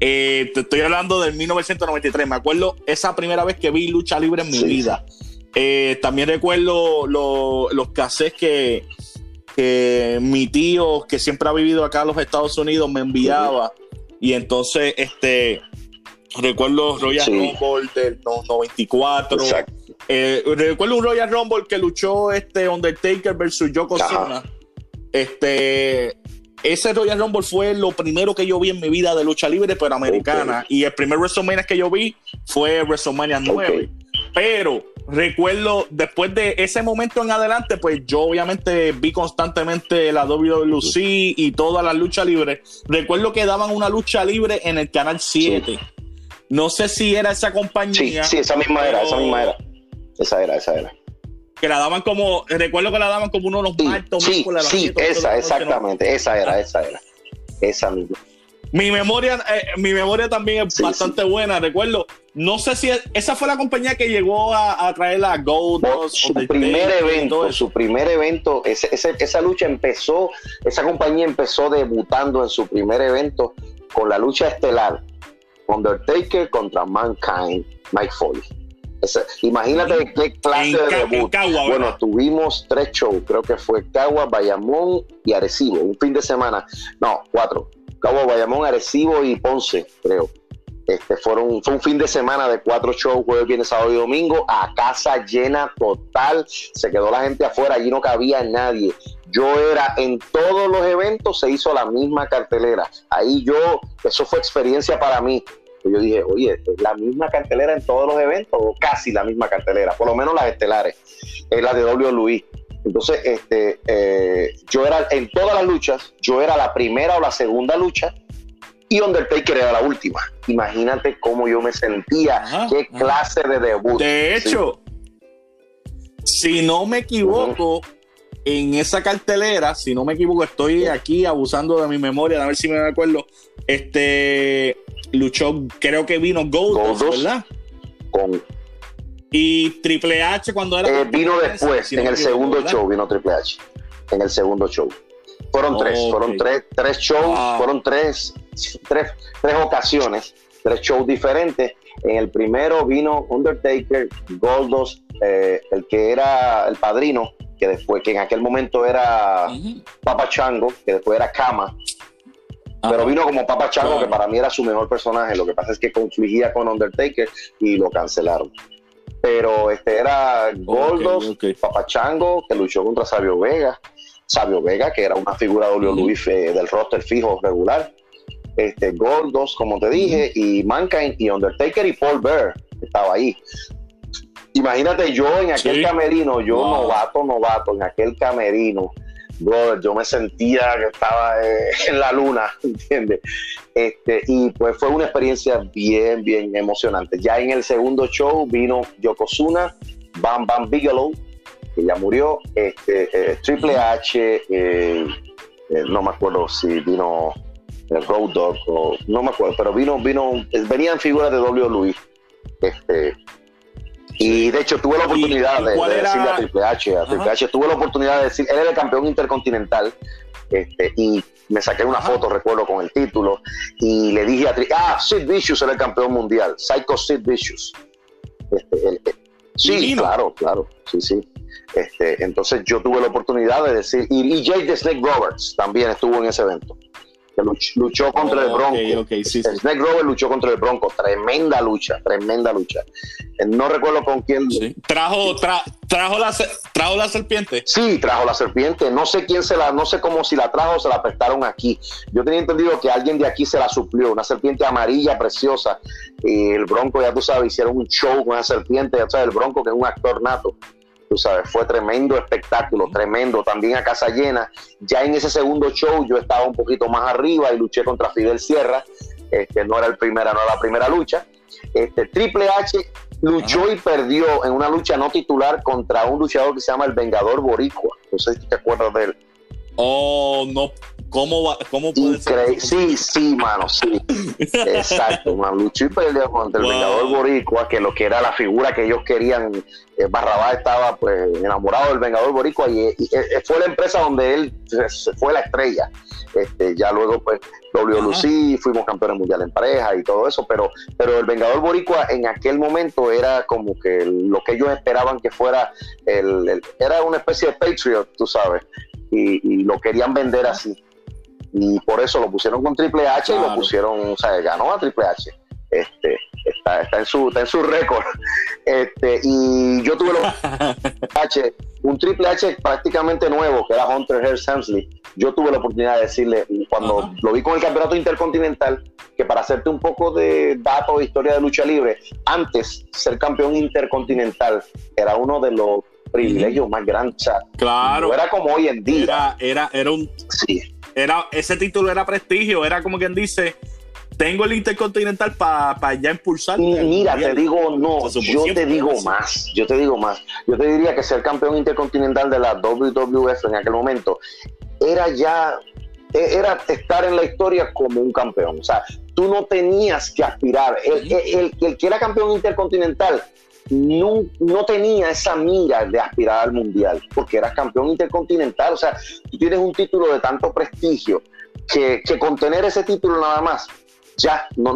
Eh, te estoy hablando del 1993. Me acuerdo esa primera vez que vi lucha libre en mi vida. también recuerdo los cassettes que, que mi tío, que siempre ha vivido acá en los Estados Unidos, me enviaba. Y entonces, este, recuerdo Royal Rumble del 94. Eh, recuerdo un Royal Rumble que luchó este Undertaker versus Yokozuna. Este, ese Royal Rumble fue lo primero que yo vi en mi vida de lucha libre, pero americana. Y el primer WrestleMania que yo vi fue WrestleMania 9. Pero recuerdo, después de ese momento en adelante, pues yo obviamente vi constantemente la WWC y todas las luchas libres. Recuerdo que daban una lucha libre en el canal 7. No sé si era esa compañía. Sí, esa misma era, esa misma era. Esa era, esa era. Que la daban como, recuerdo que la daban como uno de los martos. Sí, sí, esa, exactamente, esa era, esa era. Esa misma. Mi memoria, eh, mi memoria también es bastante buena. Recuerdo no sé si esa fue la compañía que llegó a, traer la Gold. su primer evento, su primer evento, esa lucha empezó, esa compañía empezó debutando en su primer evento con la lucha estelar Undertaker contra Mankind, Mike Foley. imagínate qué clase de debut. bueno, tuvimos tres shows, creo que fue Cagua, Bayamón y Arecibo, un fin de semana. No, cuatro. Cagua, Bayamón, Arecibo y Ponce, creo. Este, fueron, fue un fin de semana de cuatro shows, jueves, viernes, sábado y domingo, a casa llena total. Se quedó la gente afuera, allí no cabía nadie. Yo era en todos los eventos, se hizo la misma cartelera. Ahí yo, eso fue experiencia para mí. Yo dije, oye, la misma cartelera en todos los eventos, o casi la misma cartelera, por lo menos las estelares, es la de W. Luis. Entonces, este, eh, yo era en todas las luchas, yo era la primera o la segunda lucha, y Undertaker era la última. Imagínate cómo yo me sentía, qué clase de debut. De hecho, si no me equivoco, en esa cartelera, si no me equivoco, estoy aquí abusando de mi memoria, a ver si me acuerdo. Este luchó, creo que vino Gold, ¿verdad? Con y Triple H cuando era. Eh, vino después, en el segundo show vino Triple H. En el segundo show. Fueron tres, fueron tres, tres shows, fueron tres, tres, tres ocasiones, tres shows diferentes. En el primero vino Undertaker, Goldos, eh, el que era el padrino, que después, que en aquel momento era Papa Chango, que después era Kama, pero vino como Papa Chango, que para mí era su mejor personaje. Lo que pasa es que confligía con Undertaker y lo cancelaron. Pero este era Goldos, Papa Chango, que luchó contra Sabio Vega. Sabio Vega, que era una figura de WWE del roster fijo regular. Este, Gordos, como te dije, y Mankind y Undertaker y Paul Bear estaba ahí. Imagínate yo en aquel camerino, yo novato, novato, en aquel camerino, yo me sentía que estaba eh, en la luna, ¿entiendes? Este, y pues fue una experiencia bien, bien emocionante. Ya en el segundo show vino Yokozuna, Bam Bam Bigelow, que ya murió, este, eh, Triple H, eh, no me acuerdo si vino el Road Dog, o, no me acuerdo, pero vino, vino, venían figuras de WWE. Este, y de hecho tuve la oportunidad de, decirle a Triple H, a Triple H, tuve la oportunidad de decir, él era el campeón intercontinental, este, y me saqué una foto, recuerdo, con el título, y le dije a Triple ah, Sid Vicious era el campeón mundial, Psycho Sid Vicious. Este, sí, claro, claro, sí, sí. Este, entonces yo tuve la oportunidad de decir, y, y Jake the Snake Roberts también estuvo en ese evento que luchó contra el Bronco. Snake Rover luchó contra el Bronco. Tremenda lucha, tremenda lucha. Eh, no recuerdo con quién. Trajo, trajo, la, trajo la serpiente. Sí, trajo la serpiente. No sé quién se la, no sé cómo si la trajo o se la prestaron aquí. Yo tenía entendido que alguien de aquí se la suplió. Una serpiente amarilla preciosa. Y el Bronco, ya tú sabes, hicieron un show con esa serpiente. Ya sabes, el Bronco, que es un actor nato sabes, fue tremendo espectáculo, tremendo, también a casa llena. Ya en ese segundo show yo estaba un poquito más arriba y luché contra Fidel Sierra, este, no era el primera, no era la primera lucha. Este, Triple H luchó y perdió en una lucha no titular contra un luchador que se llama el Vengador Boricua. No sé si te acuerdas de él. Oh, no, ¿Cómo, va, cómo puede ser? Sí, sí, mano, sí. Exacto, man. Luchó y peleó contra el Vengador Boricua, que lo que era la figura que ellos querían. Eh, Barrabás estaba pues enamorado del Vengador Boricua y, eh, fue la empresa donde él fue la estrella. Este, ya luego pues W. fuimos campeones mundiales en pareja y todo eso, pero, pero el Vengador Boricua en aquel momento era como que lo que ellos esperaban que fuera, el, era una especie de Patriot, tú sabes, y, y lo querían vender así y por eso lo pusieron con Triple H y lo pusieron, o sea, ganó a Triple H. Este, está, está en su, está en su récord. Este, y yo tuve H, un Triple H prácticamente nuevo, que era Hunter Hearst Helmsley. Yo tuve la oportunidad de decirle, cuando lo vi con el campeonato intercontinental, que para hacerte un poco de datos de historia de lucha libre, antes ser campeón intercontinental era uno de los privilegios más grandes. claro. era como hoy en día. Era, era, era un. Sí era, ese título era prestigio, era como quien dice, tengo el Intercontinental para ya impulsar. Mira, te digo no, yo te digo más, yo te digo más. Yo te diría que ser campeón intercontinental de la WWF en aquel momento era ya e, era estar en la historia como un campeón. O sea, tú no tenías que aspirar. El, el, el que era campeón intercontinental no, tenía esa mira de aspirar al mundial, porque eras campeón intercontinental. O sea, tú tienes un título de tanto prestigio que, que con tener ese título nada más, ya no,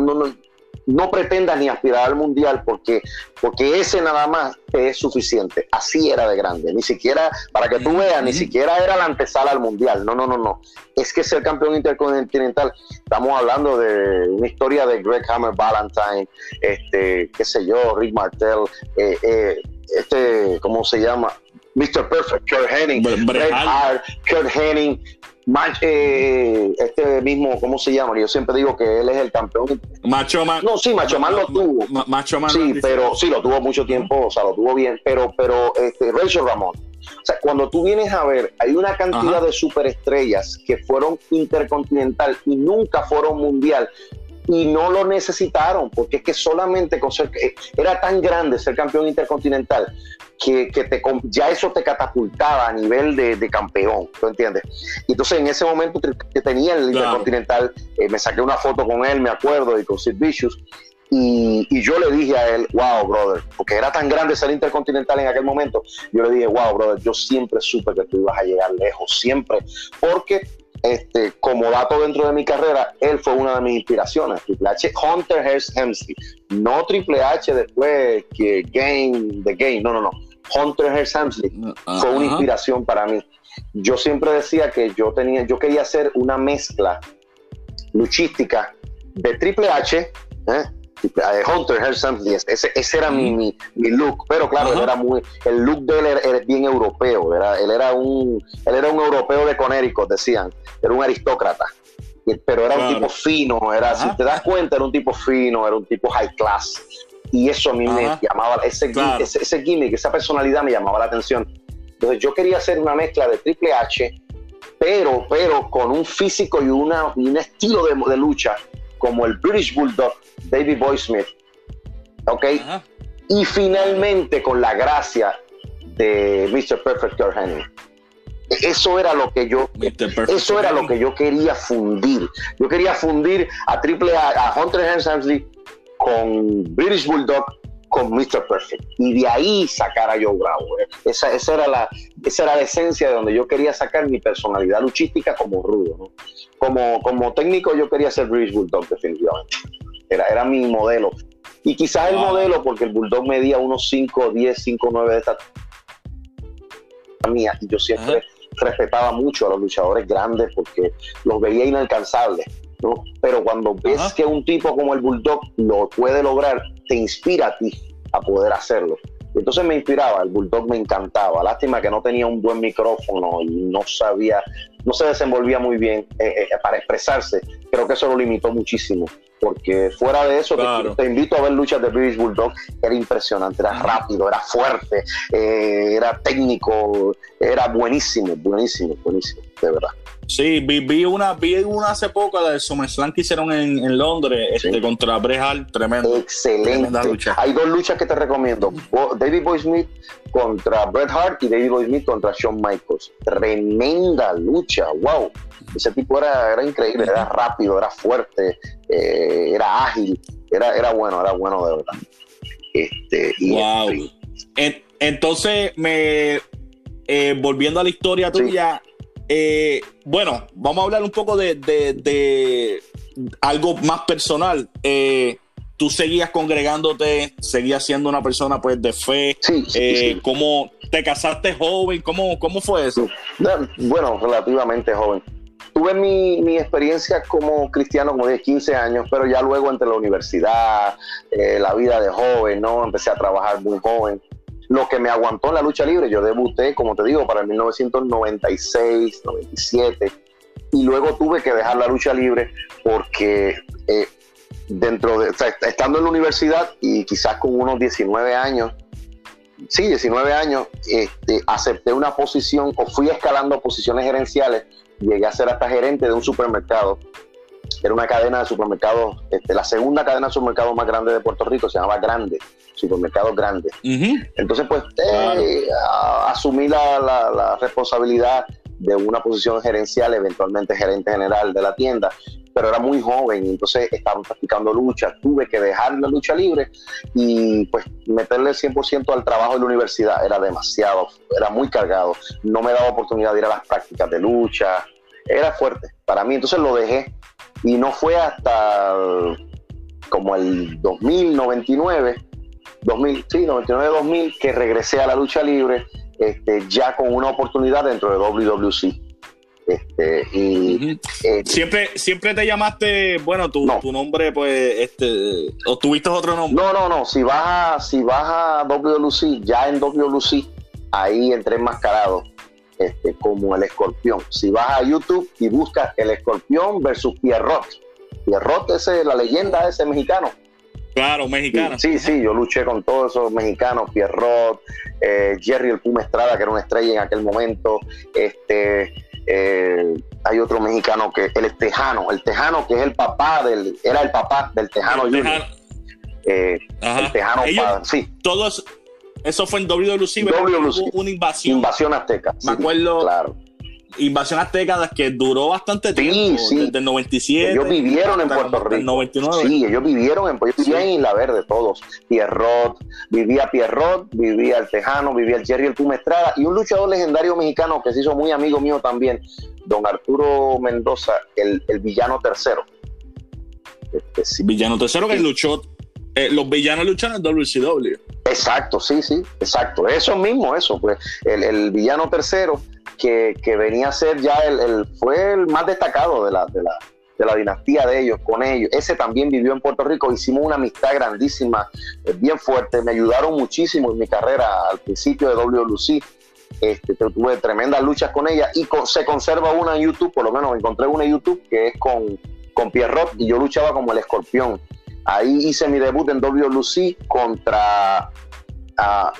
no pretendas ni aspirar al mundial porque, porque ese nada más te es suficiente. Así era de grande. Ni siquiera, para que tú veas, ni siquiera era la antesala al mundial. No, no, no, no. Es que ser campeón intercontinental, estamos hablando de una historia de Greg Hammer Valentine, este, qué sé yo, Rick Martel, eh, eh, este, ¿cómo se llama? Mr. Perfect, Kurt Henning, Hart, Kurt Henning, eh, este mismo, ¿cómo se llama? Yo siempre digo que él es el campeón. Macho Man. No, sí, Macho Man lo tuvo. Macho Man. Sí, pero sí, lo tuvo mucho tiempo, o sea, lo tuvo bien, pero, pero este, Rachel Ramón. O sea, cuando tú vienes a ver, hay una cantidad de superestrellas que fueron intercontinental y nunca fueron mundial y no lo necesitaron, porque es que solamente con ser, eh, era tan grande ser campeón intercontinental que, que te, ya eso te catapultaba a nivel de, de, campeón, ¿tú entiendes? Y entonces en ese momento que tenía el intercontinental, eh, me saqué una foto con él, me acuerdo, y con Sid Vicious, y, y, yo le dije a él, wow, brother, porque era tan grande ser intercontinental en aquel momento, yo le dije, wow, brother, yo siempre supe que tú ibas a llegar lejos, siempre, porque este, como dato dentro de mi carrera, él fue una de mis inspiraciones. Triple H, Hunter Hearst Helmsley, no Triple H después que Game, The Game, no, no, no. Hunter Hearst fue una inspiración para mí. Yo siempre decía que yo tenía, yo quería hacer una mezcla luchística de Triple H, ¿eh? Eh, Hunter ese, ese era mi, mi, look, pero claro, era muy, el look de él era, bien europeo, era, él, era un, él era un europeo de Conérico, decían, era un aristócrata, pero era un tipo fino, era, si te das cuenta, era un tipo fino, era un tipo high class, y eso a mí me llamaba, ese, ese, ese gimmick, esa personalidad me llamaba la atención. Entonces yo quería hacer una mezcla de Triple H, pero, pero con un físico y, una, un estilo de, de lucha como el British Bulldog David Boy Smith. ¿Ok? Y finalmente con la gracia de Mr. Perfect Kurt Hennig. Eso era lo que yo, eso era lo que yo quería fundir. Yo quería fundir a Triple A, a Hunter Hensley con British Bulldog, con Mr. Perfect. Y de ahí sacar a Joe Bravo. ¿eh? Esa, esa, era la, esa era la esencia de donde yo quería sacar mi personalidad luchística como rudo. ¿no? Como, como técnico yo quería ser British Bulldog definitivamente. Era, era mi modelo. Y quizás el modelo, porque el Bulldog medía unos 5, 10, 5, 9 de esta mía. Y yo siempre respetaba mucho a los luchadores grandes porque los veía inalcanzables. Pero cuando ves que un tipo como el Bulldog lo puede lograr, te inspira a ti a poder hacerlo. Entonces me inspiraba, el Bulldog me encantaba. Lástima que no tenía un buen micrófono y no sabía, no se desenvolvía muy bien eh, eh, para expresarse. Creo que eso lo limitó muchísimo. Porque fuera de eso, te, invito a ver luchas de British Bulldog. Era impresionante, era rápido, era fuerte, eh, era técnico, era buenísimo, buenísimo, buenísimo, de verdad. Sí, vi, una, vi una hace poco, la de SummerSlam que hicieron en, Londres este, contra Bret Hart, tremendo. Excelente. Hay dos luchas que te recomiendo. David Boy Smith contra Bret Hart y David Boy Smith contra Shawn Michaels. Tremenda lucha, wow. Ese tipo era, era increíble, era rápido, era fuerte, eh, era ágil, era, era bueno, era bueno de verdad. Este, wow. entonces, me eh, volviendo a la historia tuya, eh, bueno, vamos a hablar un poco de, algo más personal. Eh, tú seguías congregándote, seguías siendo una persona pues de fe. Sí, eh, ¿Cómo te casaste joven? ¿Cómo, cómo fue eso? Bueno, relativamente joven. Tuve mi, mi, experiencia como cristiano como de 15 años, pero ya luego entre la universidad, la vida de joven, ¿no? Empecé a trabajar muy joven lo que me aguantó en la lucha libre. Yo debuté, como te digo, para el 1996, 97, y luego tuve que dejar la lucha libre porque eh, dentro de, estando en la universidad y quizás con unos 19 años, sí, 19 años, este, acepté una posición o fui escalando posiciones gerenciales, llegué a ser hasta gerente de un supermercado era una cadena de supermercados, este, la segunda cadena de supermercados más grande de Puerto Rico, se llamaba Grande, Supermercados Grandes. Entonces, pues, eh, asumí la, responsabilidad de una posición gerencial, eventualmente gerente general de la tienda, pero era muy joven, entonces estaba practicando lucha, tuve que dejar la lucha libre y pues meterle el 100% al trabajo de la universidad, era demasiado, era muy cargado, no me daba oportunidad de ir a las prácticas de lucha, era fuerte para mí, entonces lo dejé y no fue hasta como el 2099, 2000, sí, 99-2000 que regresé a la lucha libre este, ya con una oportunidad dentro de WWC. Este, y, eh, siempre, siempre te llamaste, bueno, tu, tu nombre, pues, este, o tuviste otro nombre. No, no, no. Si vas a, si vas a WLC, ya en WLC, ahí entré enmascarado, este, como el escorpión. Si vas a YouTube y buscas el escorpión versus Pierrot, Pierrot es la leyenda ese mexicano. Claro, mexicano. Sí, sí, yo luché con todos esos mexicanos, Pierrot, eh, Jerry el Puma Estrada, que era una estrella en aquel momento, este, eh, hay otro mexicano que el Tejano, el Tejano que es el papá del, era el papá del Tejano el Junior. Eh, el Tejano sí. Todos, eso fue en WWC, WWC. una invasión. Invasión azteca. Me acuerdo. Claro invasión azteca que duró bastante tiempo, sí, desde el 97. Ellos vivieron en Puerto Rico. 99. Sí, ellos vivieron en Puerto Rico, en Isla Verde, todos. Pierrot, vivía Pierrot, vivía el Tejano, vivía el Jerry el Puma Estrada y un luchador legendario mexicano que se hizo muy amigo mío también, don Arturo Mendoza, el, villano tercero. Este, villano tercero que luchó, eh, los villanos lucharon en WCW. Exacto, sí, sí, exacto. Eso mismo, eso, pues, el, el villano tercero que, venía a ser ya el, fue el más destacado de la, de la, de la dinastía de ellos, con ellos. Ese también vivió en Puerto Rico, hicimos una amistad grandísima, eh, bien fuerte, me ayudaron muchísimo en mi carrera al principio de WLC. Este, tuve tremendas luchas con ella y se conserva una en YouTube, por lo menos encontré una en YouTube que es con, con Pierrot y yo luchaba como el escorpión. Ahí hice mi debut en WLC contra uh,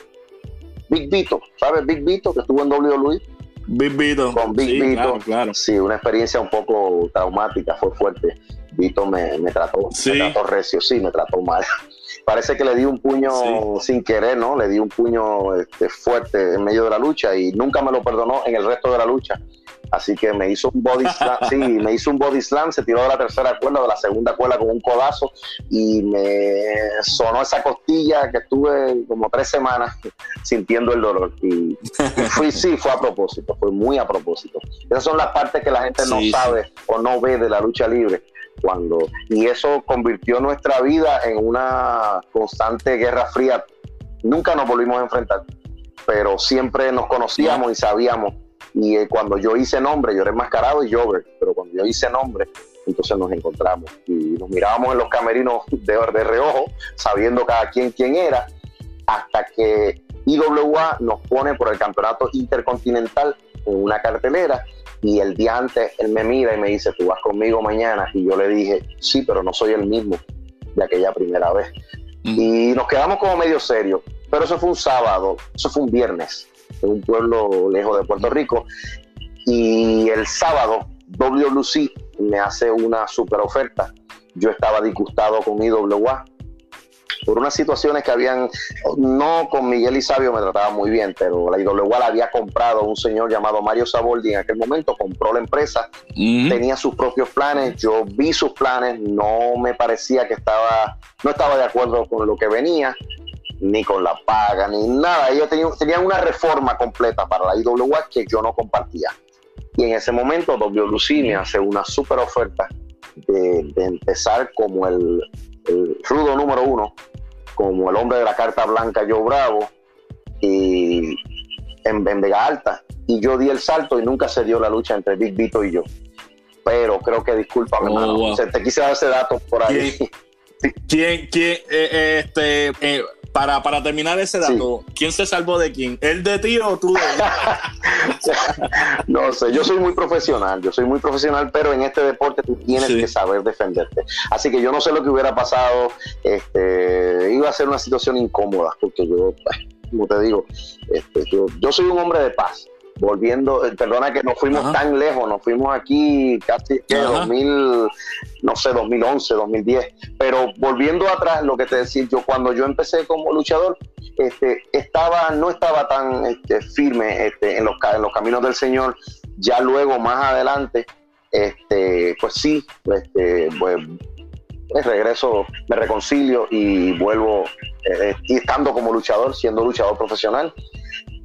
Big Vito, ¿sabes? Big Vito que estuvo en WWE Big Vito. Con Big Vito. Claro, Sí, una experiencia un poco traumática, fue fuerte. Vito me, me, trató, me trató recio, sí, me trató mal. Parece que le di un puño sin querer, ¿no? Le di un puño este, fuerte en medio de la lucha y nunca me lo perdonó en el resto de la lucha. Así que me hizo un body slam, sí, me hizo un body slam, se tiró de la tercera cuerda, de la segunda cuerda con un codazo y me sonó esa costilla que estuve como tres semanas sintiendo el dolor. Y, fui, sí, fue a propósito, fue muy a propósito. Esas son las partes que la gente no sabe o no ve de la lucha libre. Cuando, y eso convirtió nuestra vida en una constante guerra fría. Nunca nos volvimos a enfrentar, pero siempre nos conocíamos y sabíamos y eh, cuando yo hice nombre, yo era enmascarado y Jover, pero cuando yo hice nombre, entonces nos encontramos y nos mirábamos en los camerinos de, de reojo, sabiendo cada quien quién era, hasta que IWA nos pone por el campeonato intercontinental en una cartelera y el día antes él me mira y me dice, tú vas conmigo mañana. Y yo le dije, sí, pero no soy el mismo de aquella primera vez. Mm. Y nos quedamos como medio serios, pero eso fue un sábado, eso fue un viernes en un pueblo lejos de Puerto Rico. Y el sábado, WLC me hace una super oferta. Yo estaba disgustado con IWA por unas situaciones que habían, no con Miguel y Sabio me trataba muy bien, pero la IWA la había comprado un señor llamado Mario Saboldi en aquel momento, compró la empresa, tenía sus propios planes, yo vi sus planes, no me parecía que estaba, no estaba de acuerdo con lo que venía, ni con la paga, ni nada. Ellos tenían, una reforma completa para la IWA que yo no compartía. Y en ese momento WLC me hace una super oferta de, empezar como el, rudo número uno, como el hombre de la carta blanca yo Bravo, y en, Vega Alta. Y yo di el salto y nunca se dio la lucha entre Big Vito y yo. Pero creo que, discúlpame, oh, te quise dar ese dato por ahí. ¿Quién, quién, eh, este, eh, para, para terminar ese dato, ¿quién se salvó de quién? ¿El de ti o tú de No sé, yo soy muy profesional, yo soy muy profesional, pero en este deporte tú tienes que saber defenderte. Así que yo no sé lo que hubiera pasado, este, iba a ser una situación incómoda, porque yo, como te digo, este, yo, yo soy un hombre de paz volviendo, eh, perdona que nos fuimos tan lejos, nos fuimos aquí casi que 2000, no sé, 2011, 2010, pero volviendo atrás, lo que te decía, yo cuando yo empecé como luchador, este, estaba, no estaba tan este, firme este, en, los, en los caminos del Señor Ya luego, más adelante, este, pues sí, este, pues, pues regreso, me reconcilio y vuelvo, eh, y estando como luchador, siendo luchador profesional.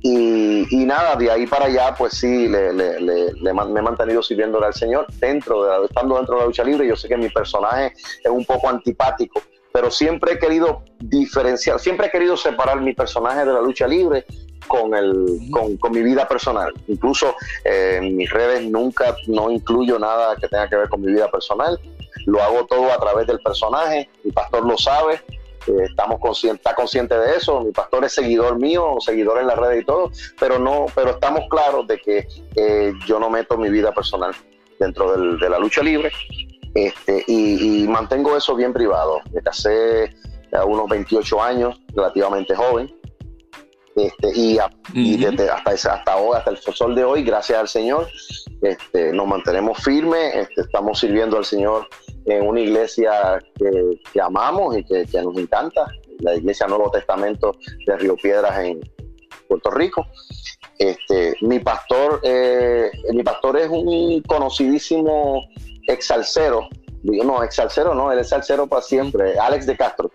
Y, nada, de ahí para allá, pues sí, le, me he mantenido sirviéndole al Señor, dentro de estando dentro de la lucha libre. Yo sé que mi personaje es un poco antipático, pero siempre he querido diferenciar, siempre he querido separar mi personaje de la lucha libre con, el, con, mi vida personal. Incluso eh, en mis redes nunca no incluyo nada que tenga que ver con mi vida personal. Lo hago todo a través del personaje. Mi pastor lo sabe. Eh, estamos conscientes, está consciente de eso. Mi pastor es seguidor mío, seguidor en las redes y todo, pero no, pero estamos claros de que eh, yo no meto mi vida personal dentro de la lucha libre. Este, y, mantengo eso bien privado. Me casé a unos 28 años, relativamente joven. Este, y, desde hasta, hasta hoy, hasta el sol de hoy, gracias al Señor, este, nos mantenemos firmes, este, estamos sirviendo al Señor en una iglesia que, amamos y que, nos encanta, la iglesia Nuevo Testamento de Río Piedras en Puerto Rico. Este, mi pastor, eh, mi pastor es un conocidísimo exalcero, digo, no, exalcero no, él es salsero para siempre, Alex de Castro.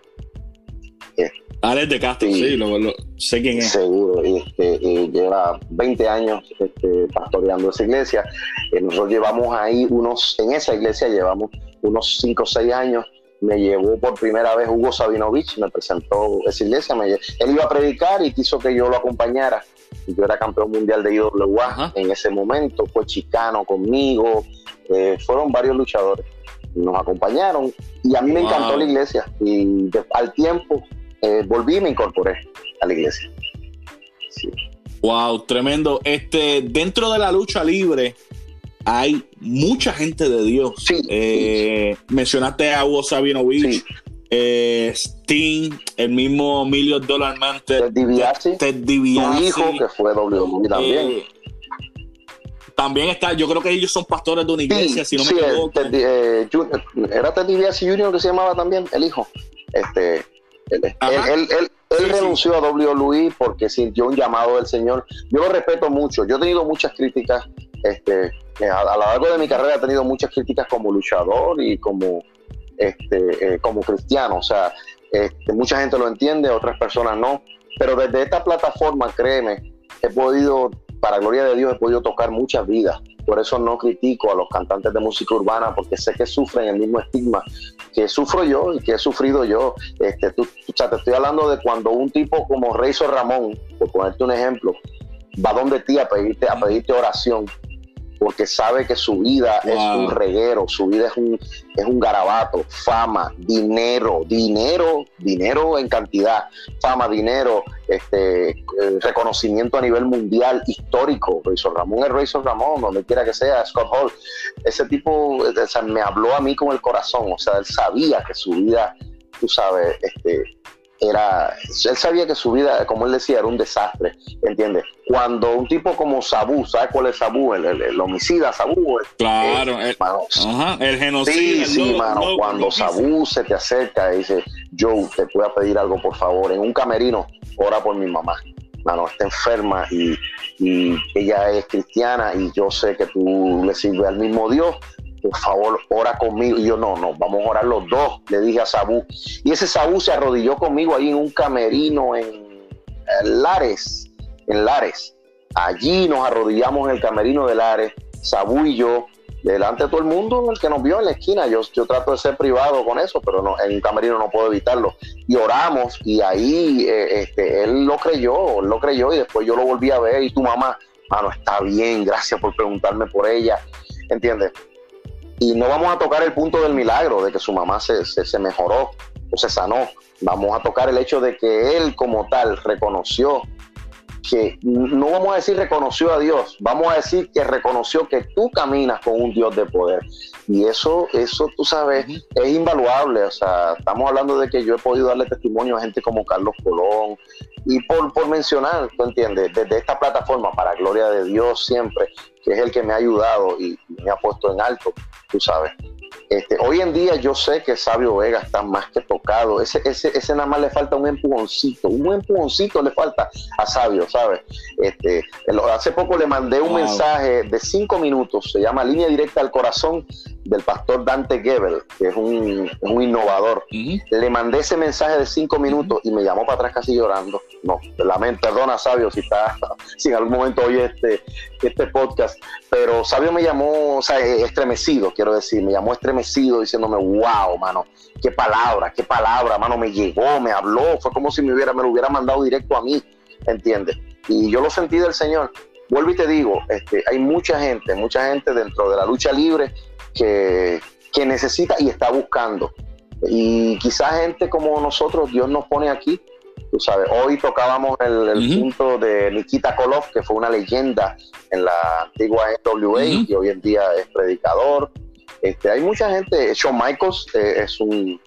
Alex de Castro, sí, lo, sé quién es. Seguro, este, lleva 20 años este, pastoreando esa iglesia. Eh, nosotros llevamos ahí unos, en esa iglesia llevamos unos 5 o 6 años. Me llevó por primera vez Hugo Sabinovich, me presentó esa iglesia. él iba a predicar y quiso que yo lo acompañara. Yo era campeón mundial de IWA en ese momento, fue chicano conmigo, eh, fueron varios luchadores. Nos acompañaron y a mí me encantó la iglesia. Y al tiempo eh, volví y me incorporé a la iglesia. Wow, tremendo. Este, dentro de la lucha libre hay mucha gente de Dios. Eh, mencionaste a Hugo Sabinovich, eh, Sting, el mismo Million Dollar Man, Ted DiBiase, Ted DiBiase, hijo que fue WWE también. también está, yo creo que ellos son pastores de una iglesia, si no me equivoco. era Ted DiBiase Jr. que se llamaba también, el hijo. Este, él, renunció a WWE porque sintió un llamado del Señor. Yo lo respeto mucho. Yo he tenido muchas críticas. Este, a, lo largo de mi carrera he tenido muchas críticas como luchador y como, este, eh, como cristiano. O sea, este, mucha gente lo entiende, otras personas no. Pero desde esta plataforma, créeme, he podido, para gloria de Dios, he podido tocar muchas vidas. Por eso no critico a los cantantes de música urbana, porque sé que sufren el mismo estigma que sufro yo y que he sufrido yo. Este, tú, te estoy hablando de cuando un tipo como Reizo Ramón, por ponerte un ejemplo, va donde ti a pedirte, a pedirte oración porque sabe que su vida es un reguero, su vida es un, es un garabato, fama, dinero, dinero, dinero en cantidad, fama, dinero, este, eh, reconocimiento a nivel mundial histórico. Razor Ramón es Razor Ramón, donde quiera que sea, Scott Hall. Ese tipo me habló a mí con el corazón, o sea, él sabía que su vida, tú sabes, este, era, él sabía que su vida, como él decía, era un desastre, ¿entiendes? Cuando un tipo como Sabu, ¿sabes cuál es Sabu? El, homicida Sabu. Claro, el, el genocidio. Sí, sí, mano, cuando Sabu se te acerca y dice, Joe, te puedo pedir algo, por favor, en un camerino, ora por mi mamá. Mano, está enferma y, y ella es cristiana y yo sé que tú le sirves al mismo Dios, por favor, ora conmigo. Y yo, no, no, vamos a orar los dos, le dije a Sabú. Y ese Sabú se arrodilló conmigo ahí en un camerino en, Lares, en Lares. Allí nos arrodillamos en el camerino de Lares, Sabú y yo, delante de todo el mundo, el que nos vio en la esquina. Yo, yo trato de ser privado con eso, pero no, en un camerino no puedo evitarlo. Y oramos, y ahí eh, este, él lo creyó, él lo creyó, y después yo lo volví a ver, y tu mamá, mano, está bien, gracias por preguntarme por ella. ¿Entiendes? Y no vamos a tocar el punto del milagro, de que su mamá se, se, mejoró o se sanó. Vamos a tocar el hecho de que él como tal reconoció que no vamos a decir reconoció a Dios, vamos a decir que reconoció que tú caminas con un Dios de poder. Y eso, eso tú sabes, es invaluable. O sea, estamos hablando de que yo he podido darle testimonio a gente como Carlos Colón. Y por, por mencionar, tú entiendes, desde esta plataforma, para gloria de Dios siempre, que es el que me ha ayudado y me ha puesto en alto, tú sabes. Este, hoy en día yo sé que Sabio Vega está más que tocado. Ese, ese, ese nada más le falta un empujoncito. Un empujoncito le falta a Sabio, ¿sabes? Este, hace poco le mandé un mensaje de cinco minutos. Se llama Línea Directa al Corazón del pastor Dante Gebel, que es un, un innovador. Le mandé ese mensaje de cinco minutos y me llamó para atrás casi llorando. No, lamento, perdona Sabio si está, si en algún momento oye este, este podcast, pero Sabio me llamó, o sea, estremecido, quiero decir, me llamó estremecido diciéndome, wow, mano, qué palabra, qué palabra, mano, me llegó, me habló, fue como si me hubiera, me lo hubiera mandado directo a mí, ¿entiendes? Y yo lo sentí del Señor. Vuelvo y te digo, este, hay mucha gente, mucha gente dentro de la lucha libre que, que necesita y está buscando. Y quizás gente como nosotros, Dios nos pone aquí. Tú sabes, hoy tocábamos el, punto de Nikita Koloff, que fue una leyenda en la antigua NWA y hoy en día es predicador. Este, hay mucha gente, Shawn Michaels eh, es un...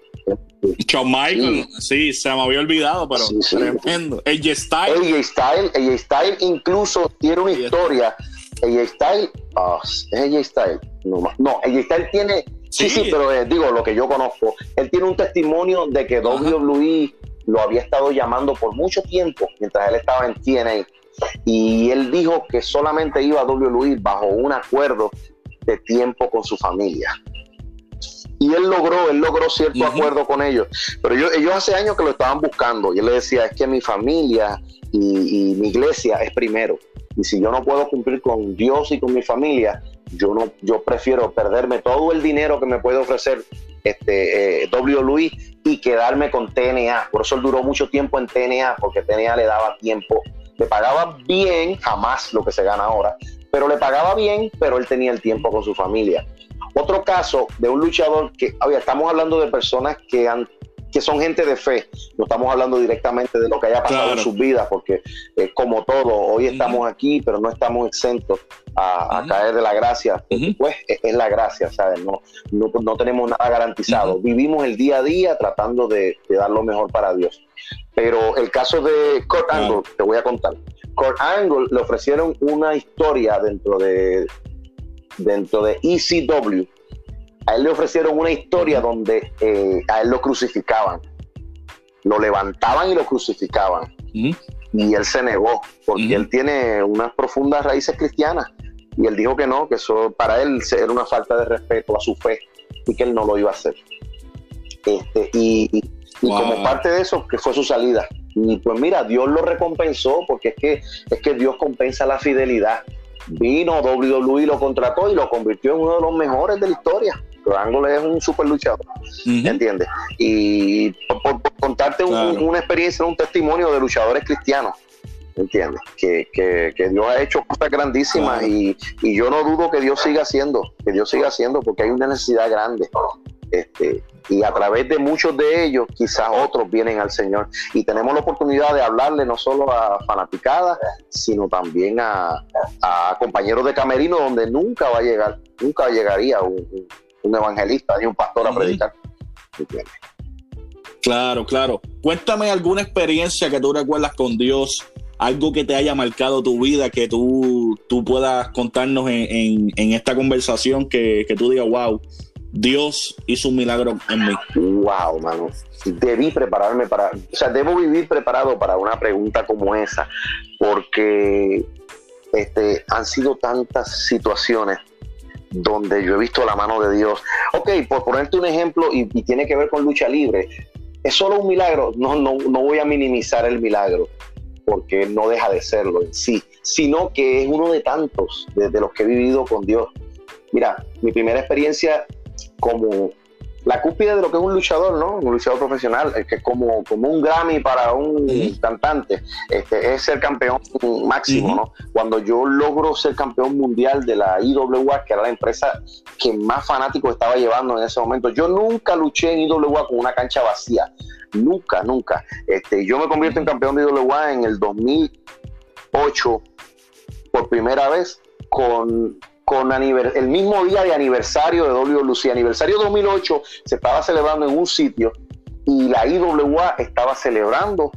Shawn Michaels, sí. se me había olvidado, pero tremendo. AJ Styles. AJ Styles, AJ Styles incluso tiene una historia. AJ Styles, oh, AJ Styles, no, no AJ Styles tiene Sí, sí, pero eh, digo, lo que yo conozco, él tiene un testimonio de que WWE lo había estado llamando por mucho tiempo mientras él estaba en TNA. Y él dijo que solamente iba a WWE bajo un acuerdo de tiempo con su familia. Y él logró, él logró cierto acuerdo con ellos. Pero ellos hace años que lo estaban buscando. Y él le decía, es que mi familia y mi iglesia es primero. Y si yo no puedo cumplir con Dios y con mi familia, yo no, yo prefiero perderme todo el dinero que me puede ofrecer este eh, W. y quedarme con TNA. Por eso él duró mucho tiempo en TNA, porque TNA le daba tiempo, le pagaba bien, jamás lo que se gana ahora, pero le pagaba bien, pero él tenía el tiempo con su familia. Otro caso de un luchador que, oye, estamos hablando de personas que han que son gente de fe. No estamos hablando directamente de lo que haya pasado en sus vidas, porque eh, como todo, hoy estamos aquí, pero no estamos exentos a, caer de la gracia. Pues es, la gracia, ¿sabes? No, no, tenemos nada garantizado. Vivimos el día a día tratando de, dar lo mejor para Dios. Pero el caso de Kurt Angle, te voy a contar. Kurt Angle le ofrecieron una historia dentro de dentro de ECW a él le ofrecieron una historia donde eh, a él lo crucificaban. Lo levantaban y lo crucificaban. Y él se negó, porque él tiene unas profundas raíces cristianas. Y él dijo que no, que eso para él era una falta de respeto a su fe y que él no lo iba a hacer. Este, y, como parte de eso, que fue su salida. Y pues mira, Dios lo recompensó porque es que, es que Dios compensa la fidelidad. Vino WWE, lo contrató y lo convirtió en uno de los mejores de la historia. Angle es un super luchador, ¿entiendes? Y por, contarte una experiencia, un testimonio de luchadores cristianos, ¿entiendes? Que, que, Dios ha hecho cosas grandísimas y, y, yo no dudo que Dios siga haciendo, que Dios siga haciendo porque hay una necesidad grande. Este, y a través de muchos de ellos, quizás otros vienen al Señor. Y tenemos la oportunidad de hablarle no solo a fanaticadas, sino también a, a compañeros de camerino, donde nunca va a llegar, nunca llegaría un, un evangelista ni un pastor a predicar. Claro, claro. Cuéntame alguna experiencia que tú recuerdas con Dios, algo que te haya marcado tu vida, que tú, tú puedas contarnos en, esta conversación, que, que, tú digas, wow, Dios hizo un milagro en mí. Wow, mano. Debí prepararme para, o sea, debo vivir preparado para una pregunta como esa, porque este, han sido tantas situaciones donde yo he visto la mano de Dios. Ok, por ponerte un ejemplo, y, tiene que ver con lucha libre, ¿es solo un milagro? No, no, no voy a minimizar el milagro, porque no deja de serlo en sí, sino que es uno de tantos de, de los que he vivido con Dios. Mira, mi primera experiencia como la cúspide de lo que es un luchador, ¿no? Un luchador profesional, que es como, como un Grammy para un cantante, este, es ser campeón máximo, ¿no? Cuando yo logro ser campeón mundial de la IWA, que era la empresa que más fanáticos estaba llevando en ese momento, yo nunca luché en IWA con una cancha vacía, nunca, nunca. Este, yo me convierto en campeón de IWA en el 2008 por primera vez con con el mismo día de aniversario de WLC, aniversario 2008, se estaba celebrando en un sitio y la IWA estaba celebrando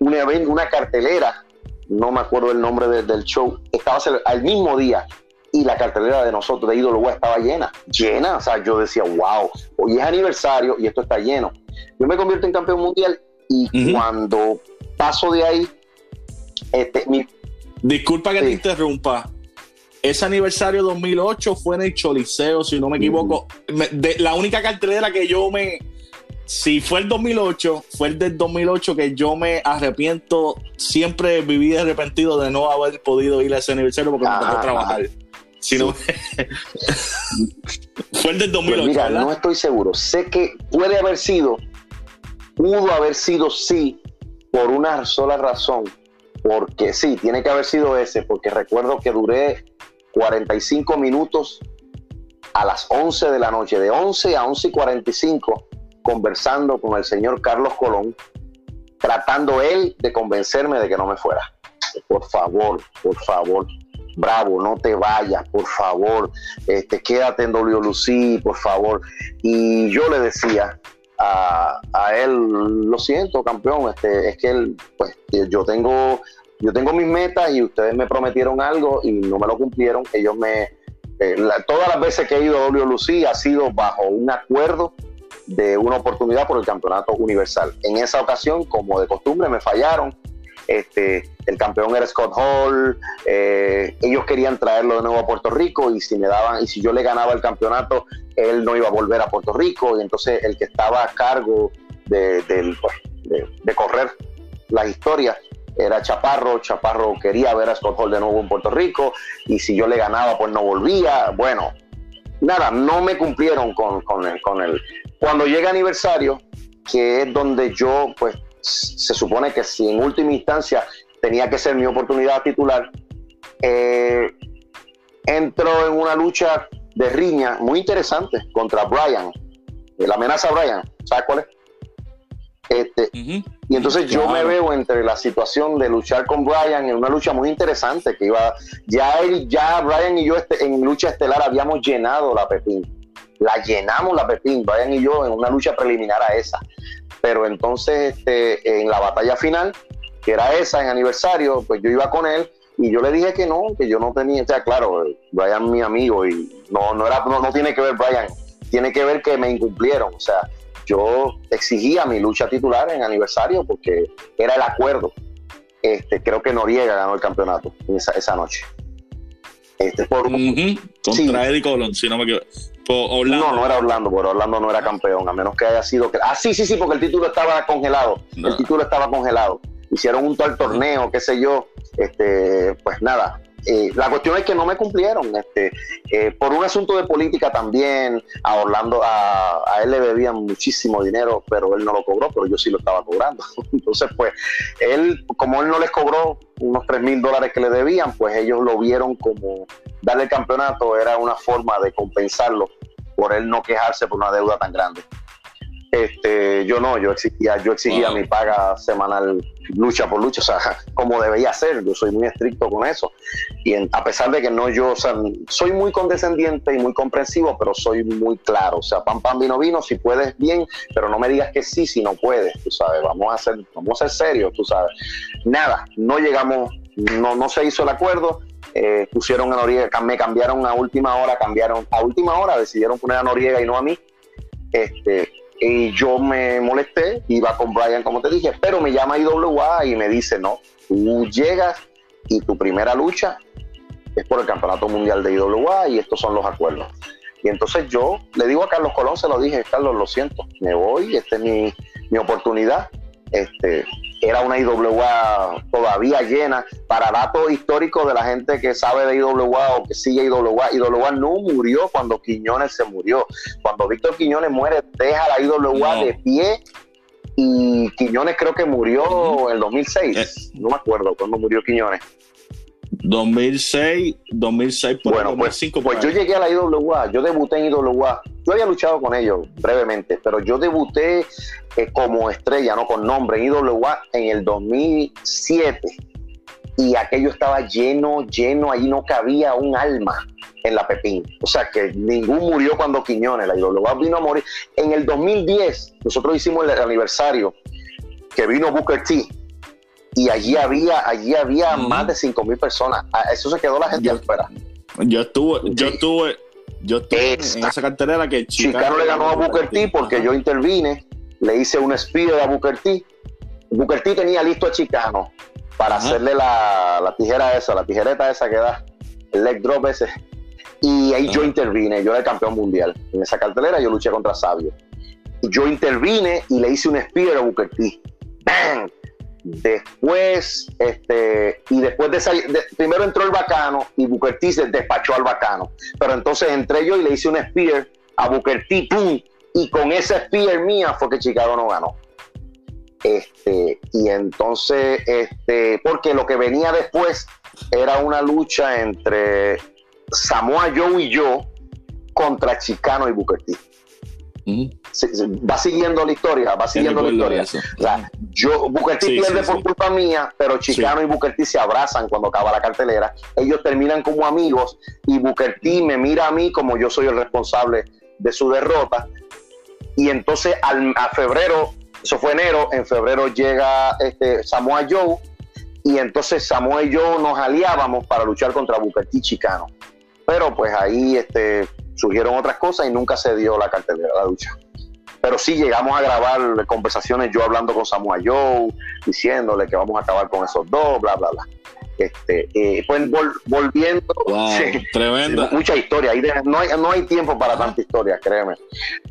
un evento, una cartelera, no me acuerdo el nombre del show, estaba al mismo día. y la cartelera de nosotros de Ídolo estaba llena, llena, o sea, yo decía, wow, hoy es aniversario y esto está lleno. Yo me convierto en campeón mundial y cuando paso de ahí, este, mi... Disculpa que te interrumpa. Ese aniversario 2008 fue en el Choliseo, si no me equivoco. la única cartelera que yo me, si fue el 2008, fue el del 2008 que yo me arrepiento, siempre viví arrepentido de no haber podido ir a ese aniversario porque me tocó trabajar. fue el del 2008. Pues mira, no estoy seguro. Sé que puede haber sido, pudo haber sido sí, por una sola razón. Porque sí, tiene que haber sido ese, porque recuerdo que duré 45 minutos a las 11 de la noche, de 11 a 11 y 45 conversando con el señor Carlos Colón, tratando él de convencerme de que no me fuera. Por favor, por favor, bravo, no te vayas, por favor, este, quédate en WLC, por favor. Y yo le decía a, él, lo siento, campeón, este, es que él, pues, yo tengo, yo tengo mis metas y ustedes me prometieron algo y no me lo cumplieron. Ellos me, eh, todas las veces que he ido a WLC ha sido bajo un acuerdo de una oportunidad por el campeonato universal. En esa ocasión, como de costumbre, me fallaron. Este, el campeón era Scott Hall, eh, ellos querían traerlo de nuevo a Puerto Rico y si me daban, y si yo le ganaba el campeonato, él no iba a volver a Puerto Rico, y entonces el que estaba a cargo de, pues, de correr las historias era Chaparro, Chaparro quería ver a Scott Hall de nuevo en Puerto Rico, y si yo le ganaba, pues no volvía. Bueno, nada, no me cumplieron con, con, el, con. Cuando llega aniversario, que es donde yo, pues, se supone que si en última instancia tenía que ser mi oportunidad titular, eh, entro en una lucha de riña muy interesante contra Brian, la amenaza Brian, ¿sabes cuál es? Este, Y entonces yo me veo entre la situación de luchar con Brian en una lucha muy interesante que iba, ya él, ya Brian y yo este, en lucha estelar habíamos llenado la Pepín, la llenamos la Pepín, Brian y yo en una lucha preliminar a esa, pero entonces este, en la batalla final, que era esa en aniversario, pues yo iba con él y yo le dije que no, que yo no tenía, o sea, claro, Brian mi amigo y no, no era, no, no tiene que ver Brian, tiene que ver que me incumplieron, o sea, yo exigía mi lucha titular en aniversario porque era el acuerdo. Este, creo que Noriega ganó el campeonato esa, esa noche. Este, por, Contra Eddie Colón, si no me equivoco. No, no era Orlando, pero Orlando no era campeón, a menos que haya sido. Ah, sí, sí, sí, porque el título estaba congelado. El título estaba congelado. Hicieron un tal torneo, qué sé yo. Este, pues nada, eh, la cuestión es que no me cumplieron. Este, eh, por un asunto de política también, a Orlando, a, él le debían muchísimo dinero, pero él no lo cobró, pero yo sí lo estaba cobrando. Entonces, pues, él, como él no les cobró unos 3 mil dólares que le debían, pues ellos lo vieron como darle el campeonato era una forma de compensarlo por él no quejarse por una deuda tan grande. Este, yo no, yo exigía, yo exigía mi paga semanal lucha por lucha, o sea, como debería ser, yo soy muy estricto con eso. Y a pesar de que no yo, o sea, soy muy condescendiente y muy comprensivo, pero soy muy claro, o sea, pam, pam, vino, vino, si puedes bien, pero no me digas que sí si no puedes, tú sabes, vamos a ser, vamos a ser serios, tú sabes. Nada, no llegamos, no, no se hizo el acuerdo, eh, pusieron a Noriega, me cambiaron a última hora, cambiaron a última hora, decidieron poner a Noriega y no a mí. Este, y yo me molesté, iba con Brian, como te dije, pero me llama IWA y me dice, no, tú llegas y tu primera lucha es por el Campeonato Mundial de IWA y estos son los acuerdos. Y entonces yo le digo a Carlos Colón, se lo dije, Carlos, lo siento, me voy, esta es mi, mi oportunidad. Este, era una IWA todavía llena. Para datos históricos de la gente que sabe de IWA o que sigue IWA, IWA no murió cuando Quiñones se murió. Cuando Víctor Quiñones muere, deja la IWA de pie y Quiñones creo que murió en el 2006. Eh. No me acuerdo cuándo murió Quiñones. 2006, 2006 por bueno, 2005 pues, pues yo llegué a la IWA, yo debuté en IWA. Yo había luchado con ellos brevemente, pero yo debuté eh, como estrella, no con nombre, en IWA en el 2007. Y aquello estaba lleno, lleno, ahí no cabía un alma en la Pepín. O sea que ningún murió cuando Quiñones, la IWA vino a morir. En el 2010, nosotros hicimos el aniversario que vino Booker T y allí había, allí había más de 5 mil personas. A eso se quedó la gente afuera. Yo estuve, yo estuve, yo estuve en esa cartelera que Chicano, le ganó a Booker T porque yo intervine, le hice un spear a Booker T. Booker T tenía listo a Chicano para hacerle la, la, tijera esa, la tijereta esa que da, el leg drop ese. Y ahí yo intervine, yo era campeón mundial. En esa cartelera yo luché contra Sabio. Yo intervine y le hice un spear a Booker T. ¡Bang! Después, este, y después de salir, primero entró el bacano y Booker T se despachó al bacano. Pero entonces entré yo y le hice un spear a Booker T, ¡pum! Y con ese spear mía fue que Chicago no ganó. Este, y entonces, este, porque lo que venía después era una lucha entre Samoa Joe y yo contra Chicano y Booker T va siguiendo la historia, va siguiendo la historia. yo, Booker T pierde por culpa mía, pero Chicano y Booker T se abrazan cuando acaba la cartelera. Ellos terminan como amigos y Booker T me mira a mí como yo soy el responsable de su derrota. Y entonces al, a febrero, eso fue enero, en febrero llega este, Samoa Joe y entonces Samoa y yo nos aliábamos para luchar contra Booker T Chicano. Pero pues ahí este, surgieron otras cosas y nunca se dio la cartelera, la lucha. Pero sí llegamos a grabar conversaciones yo hablando con Samuel Joe, diciéndole que vamos a acabar con esos dos, bla, bla, bla. Este, eh, pues volviendo. tremenda. Mucha historia. no, hay, no hay tiempo para tanta historia, créeme.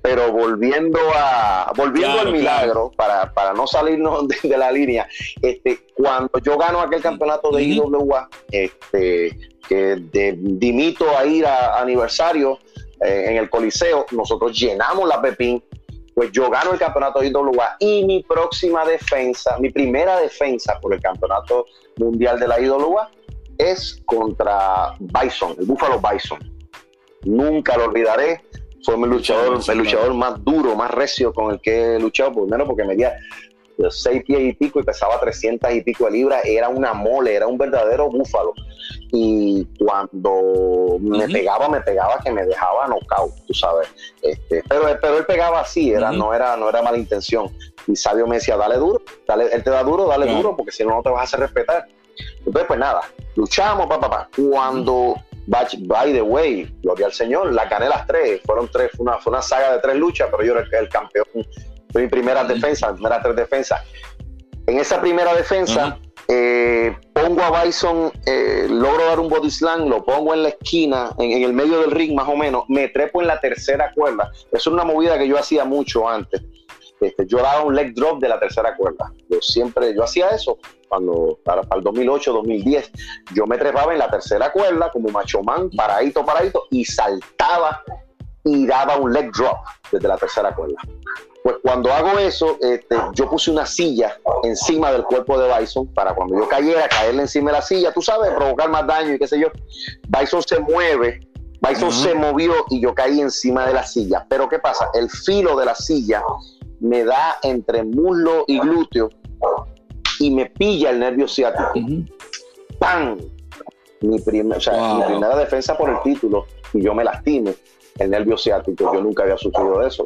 Pero volviendo a volviendo al milagro, para, para no salirnos de, la línea, este, cuando yo gano aquel campeonato de IWA, este, que dimito a ir a aniversario eh, en el Coliseo, nosotros llenamos la Pepín, pues yo gano el campeonato de IWA y mi próxima defensa, mi primera defensa por el campeonato mundial de la IWA es contra Bison, el Buffalo Bison. Nunca lo olvidaré, fue mi luchador, el luchador más duro, más recio con el que he luchado, por menos porque medía seis pies y pico y pesaba 300 y pico de libras, era una mole, era un verdadero búfalo. Y cuando me pegaba, me pegaba que me dejaba knockout, tú sabes. Este, pero, pero él pegaba así, era, no, era, no era mala intención. Y Sabio me decía, dale duro, dale, él te da duro, dale duro, porque si no, no te vas a hacer respetar. Entonces, pues nada, luchamos, papá, papá. Cuando, by, the way, gloria al Señor, la gané las tres, fueron tres, fue una, fue una saga de tres luchas, pero yo era el campeón fue mi primera defensa, primera tres defensas. En esa primera defensa, eh, pongo a Bison, eh, logro dar un body slam, lo pongo en la esquina, en, el medio del ring más o menos, me trepo en la tercera cuerda. Es una movida que yo hacía mucho antes. Este, yo daba un leg drop de la tercera cuerda. Yo siempre, yo hacía eso cuando para, para el 2008, 2010. Yo me trepaba en la tercera cuerda como macho man, paradito, paradito, y saltaba y daba un leg drop desde la tercera cuerda. Pues cuando hago eso, este, yo puse una silla encima del cuerpo de Bison para cuando yo cayera, caerle encima de la silla, tú sabes, provocar más daño y qué sé yo. Bison se mueve, Bison se movió y yo caí encima de la silla. Pero ¿qué pasa? El filo de la silla me da entre muslo y glúteo y me pilla el nervio ciático. ¡Pam! Mi, mi primera defensa por el título y yo me lastimo el nervio ciático. Yo nunca había sufrido eso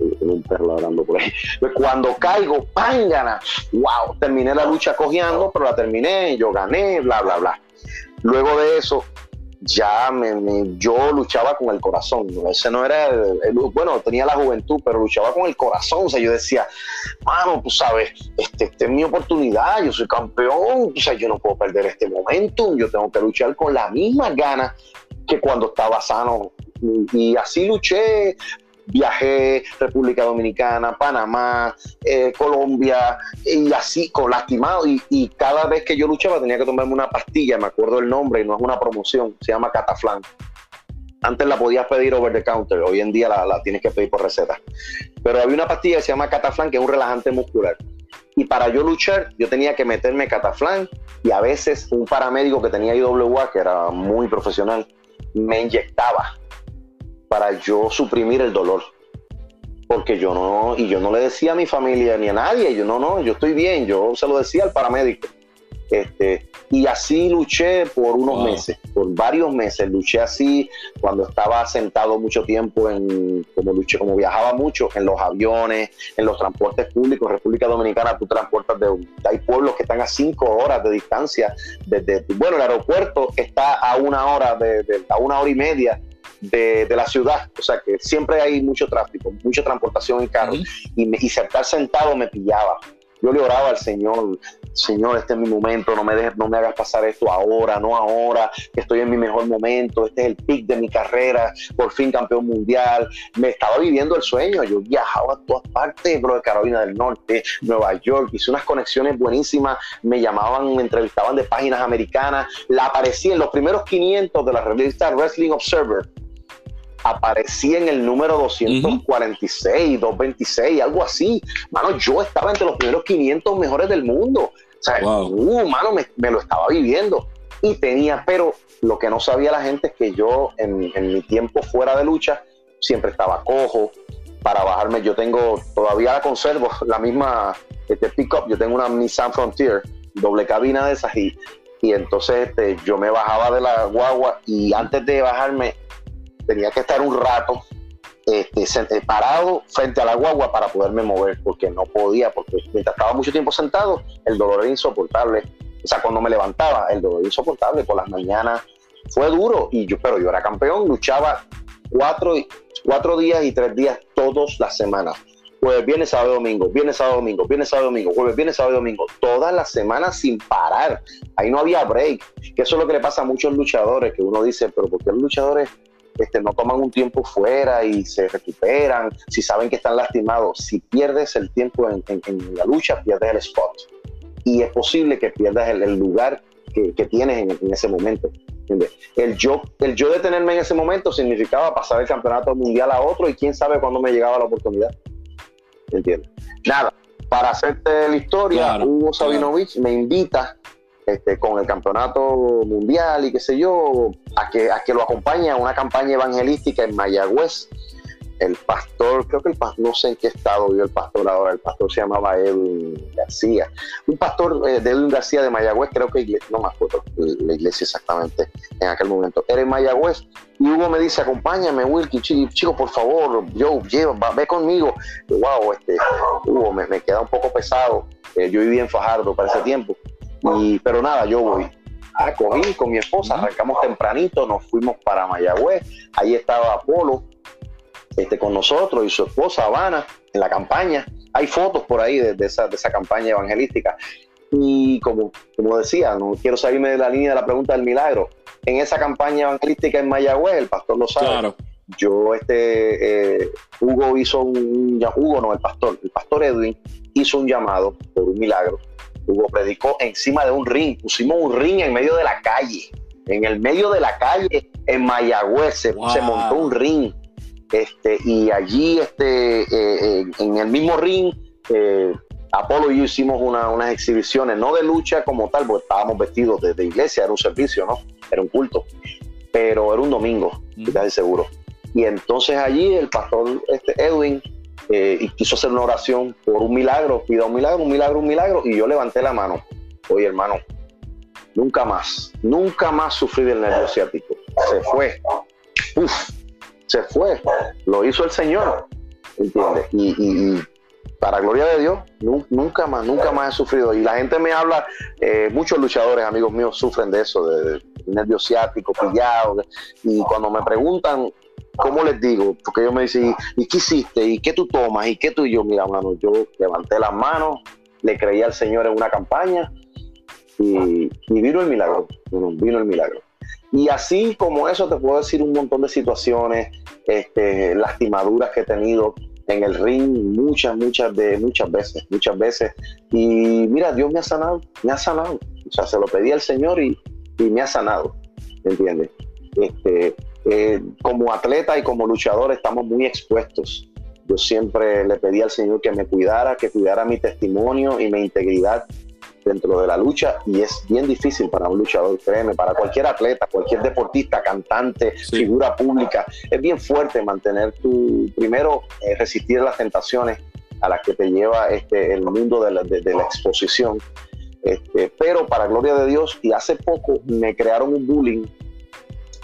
un perro ladrando por ahí. Pues cuando caigo, ¡pángana! ¡Wow! Terminé la lucha cojeando, pero la terminé, yo gané, bla, bla, bla. Luego de eso, ya me, yo luchaba con el corazón. Ese no era, bueno, tenía la juventud, pero luchaba con el corazón. O sea, yo decía, mano, tú sabes, este, esta es mi oportunidad, yo soy campeón, o sea, yo no puedo perder este momento, yo tengo que luchar con la misma ganas que cuando estaba sano. Y así luché viajé República Dominicana, Panamá, eh, Colombia, y así, con lastimado. Y, cada vez que yo luchaba tenía que tomarme una pastilla, me acuerdo el nombre, y no es una promoción, se llama Cataflán. Antes la podías pedir over the counter, hoy en día la, tienes que pedir por receta. Pero había una pastilla que se llama Cataflán, que es un relajante muscular. Y para yo luchar, yo tenía que meterme Cataflán y a veces un paramédico que tenía IWA, que era muy profesional, me inyectaba para yo suprimir el dolor. Porque yo no, y yo no le decía a mi familia ni a nadie, yo no, no, yo estoy bien, yo se lo decía al paramédico. Este, y así luché por unos meses, por varios meses. Luché así cuando estaba sentado mucho tiempo en, como luché, como viajaba mucho en los aviones, en los transportes públicos. República Dominicana, tú transportas de, hay pueblos que están a cinco horas de distancia. Desde, bueno, el aeropuerto está a una hora, de, a una hora y media de, la ciudad. O sea que siempre hay mucho tráfico, mucha transportación en carro. y, me, y estar sentado me pillaba. Yo le oraba al Señor, Señor, este es mi momento, no me dejes, no me hagas pasar esto ahora, no ahora, que estoy en mi mejor momento, este es el pic de mi carrera, por fin campeón mundial. Me estaba viviendo el sueño, yo viajaba a todas partes, bro, de Carolina del Norte, Nueva York, hice unas conexiones buenísimas, me llamaban, me entrevistaban de páginas americanas, la aparecí en los primeros 500 de la revista Wrestling Observer aparecía en el número 246, 226, algo así. Mano, yo estaba entre los primeros 500 mejores del mundo. O sea, uh, mano, me, lo estaba viviendo. Y tenía, pero lo que no sabía la gente es que yo en, mi tiempo fuera de lucha siempre estaba cojo para bajarme. Yo tengo, todavía la conservo, la misma este pickup. Yo tengo una Nissan Frontier, doble cabina de esas y, y entonces este, yo me bajaba de la guagua y antes de bajarme tenía que estar un rato este, eh, parado frente a la guagua para poderme mover, porque no podía, porque mientras estaba mucho tiempo sentado, el dolor era insoportable. O sea, cuando me levantaba, el dolor era insoportable. Por las mañanas fue duro, y yo, pero yo era campeón, luchaba cuatro, cuatro días y tres días todas las semanas. Jueves, viernes, sábado, domingo, viernes, sábado, domingo, viernes, sábado, domingo, jueves, viernes, sábado, domingo, todas las semanas sin parar. Ahí no había break. Que eso es lo que le pasa a muchos luchadores, que uno dice, pero ¿por qué los luchadores este, no toman un tiempo fuera y se recuperan, si saben que están lastimados, si pierdes el tiempo en, la lucha, pierdes el spot. Y es posible que pierdas el, lugar que, tienes en, ese momento. El yo, el yo detenerme en ese momento significaba pasar el campeonato mundial a otro y quién sabe cuándo me llegaba la oportunidad. ¿Entiendes? Nada, para hacerte la historia, Hugo Sabinovich me invita este, con el campeonato mundial y qué sé yo, a que, a que lo acompañe a una campaña evangelística en Mayagüez. El pastor, creo que el pastor, no sé en qué estado vive el pastor ahora, el pastor se llamaba Edwin García. Un pastor eh, de Edwin García de Mayagüez, creo que no me acuerdo la iglesia exactamente en aquel momento. Era en Mayagüez y Hugo me dice, acompáñame, Wilkie, chico, por favor, yo, lleva, ve conmigo. wow, este, Hugo, me, me, queda un poco pesado. Eh, yo vivía en Fajardo para ese tiempo pero nada, yo voy. a cogí con mi esposa, arrancamos tempranito, nos fuimos para Mayagüez. Ahí estaba Apolo este, con nosotros y su esposa Habana en la campaña. Hay fotos por ahí de, esa, de esa campaña evangelística. Y como, como decía, no quiero salirme de la línea de la pregunta del milagro. En esa campaña evangelística en Mayagüez, el pastor lo sabe. Yo, este, eh, Hugo hizo un, Hugo no, el pastor, el pastor Edwin hizo un llamado por un milagro Hugo predicó encima de un ring. Pusimos un ring en medio de la calle. En el medio de la calle, en Mayagüez, se, montó un ring. Este, y allí, este, eh, en el mismo ring, eh, Apolo y yo hicimos unas exhibiciones, no de lucha como tal, porque estábamos vestidos de, iglesia, era un servicio, ¿no? Era un culto. Pero era un domingo, mm. seguro. Y entonces allí el pastor este, Edwin eh, y quiso hacer una oración por un milagro, pida un milagro, un milagro, un milagro, y yo levanté la mano. Oye, hermano, nunca más, nunca más sufrí del nervio ciático. Se fue. Uf, se fue. Lo hizo el Señor. ¿Entiendes? Y, para gloria de Dios, nunca más, nunca más he sufrido. Y la gente me habla, eh, muchos luchadores, amigos míos, sufren de eso, de, de nervio ciático, pillado. Y cuando me preguntan, ¿cómo les digo? Porque ellos me dicen, ¿y qué hiciste? ¿Y qué tú tomas? ¿Y qué tú y yo? Mira, mano, yo levanté las manos, le creí al Señor en una campaña y, vino el milagro, vino el milagro. Y así como eso te puedo decir un montón de situaciones, este, lastimaduras que he tenido en el ring muchas, muchas, de, muchas veces, muchas veces. Y mira, Dios me ha sanado, me ha sanado. O sea, se lo pedí al Señor y, y me ha sanado, ¿entiendes? Este, eh, como atleta y como luchador estamos muy expuestos. Yo siempre le pedí al Señor que me cuidara, que cuidara mi testimonio y mi integridad dentro de la lucha y es bien difícil para un luchador, créeme, para cualquier atleta, cualquier deportista, cantante, figura pública, es bien fuerte mantener tu, primero, eh, resistir las tentaciones a las que te lleva este, el mundo de la, de la exposición Este, pero para gloria de Dios, y hace poco me crearon un bullying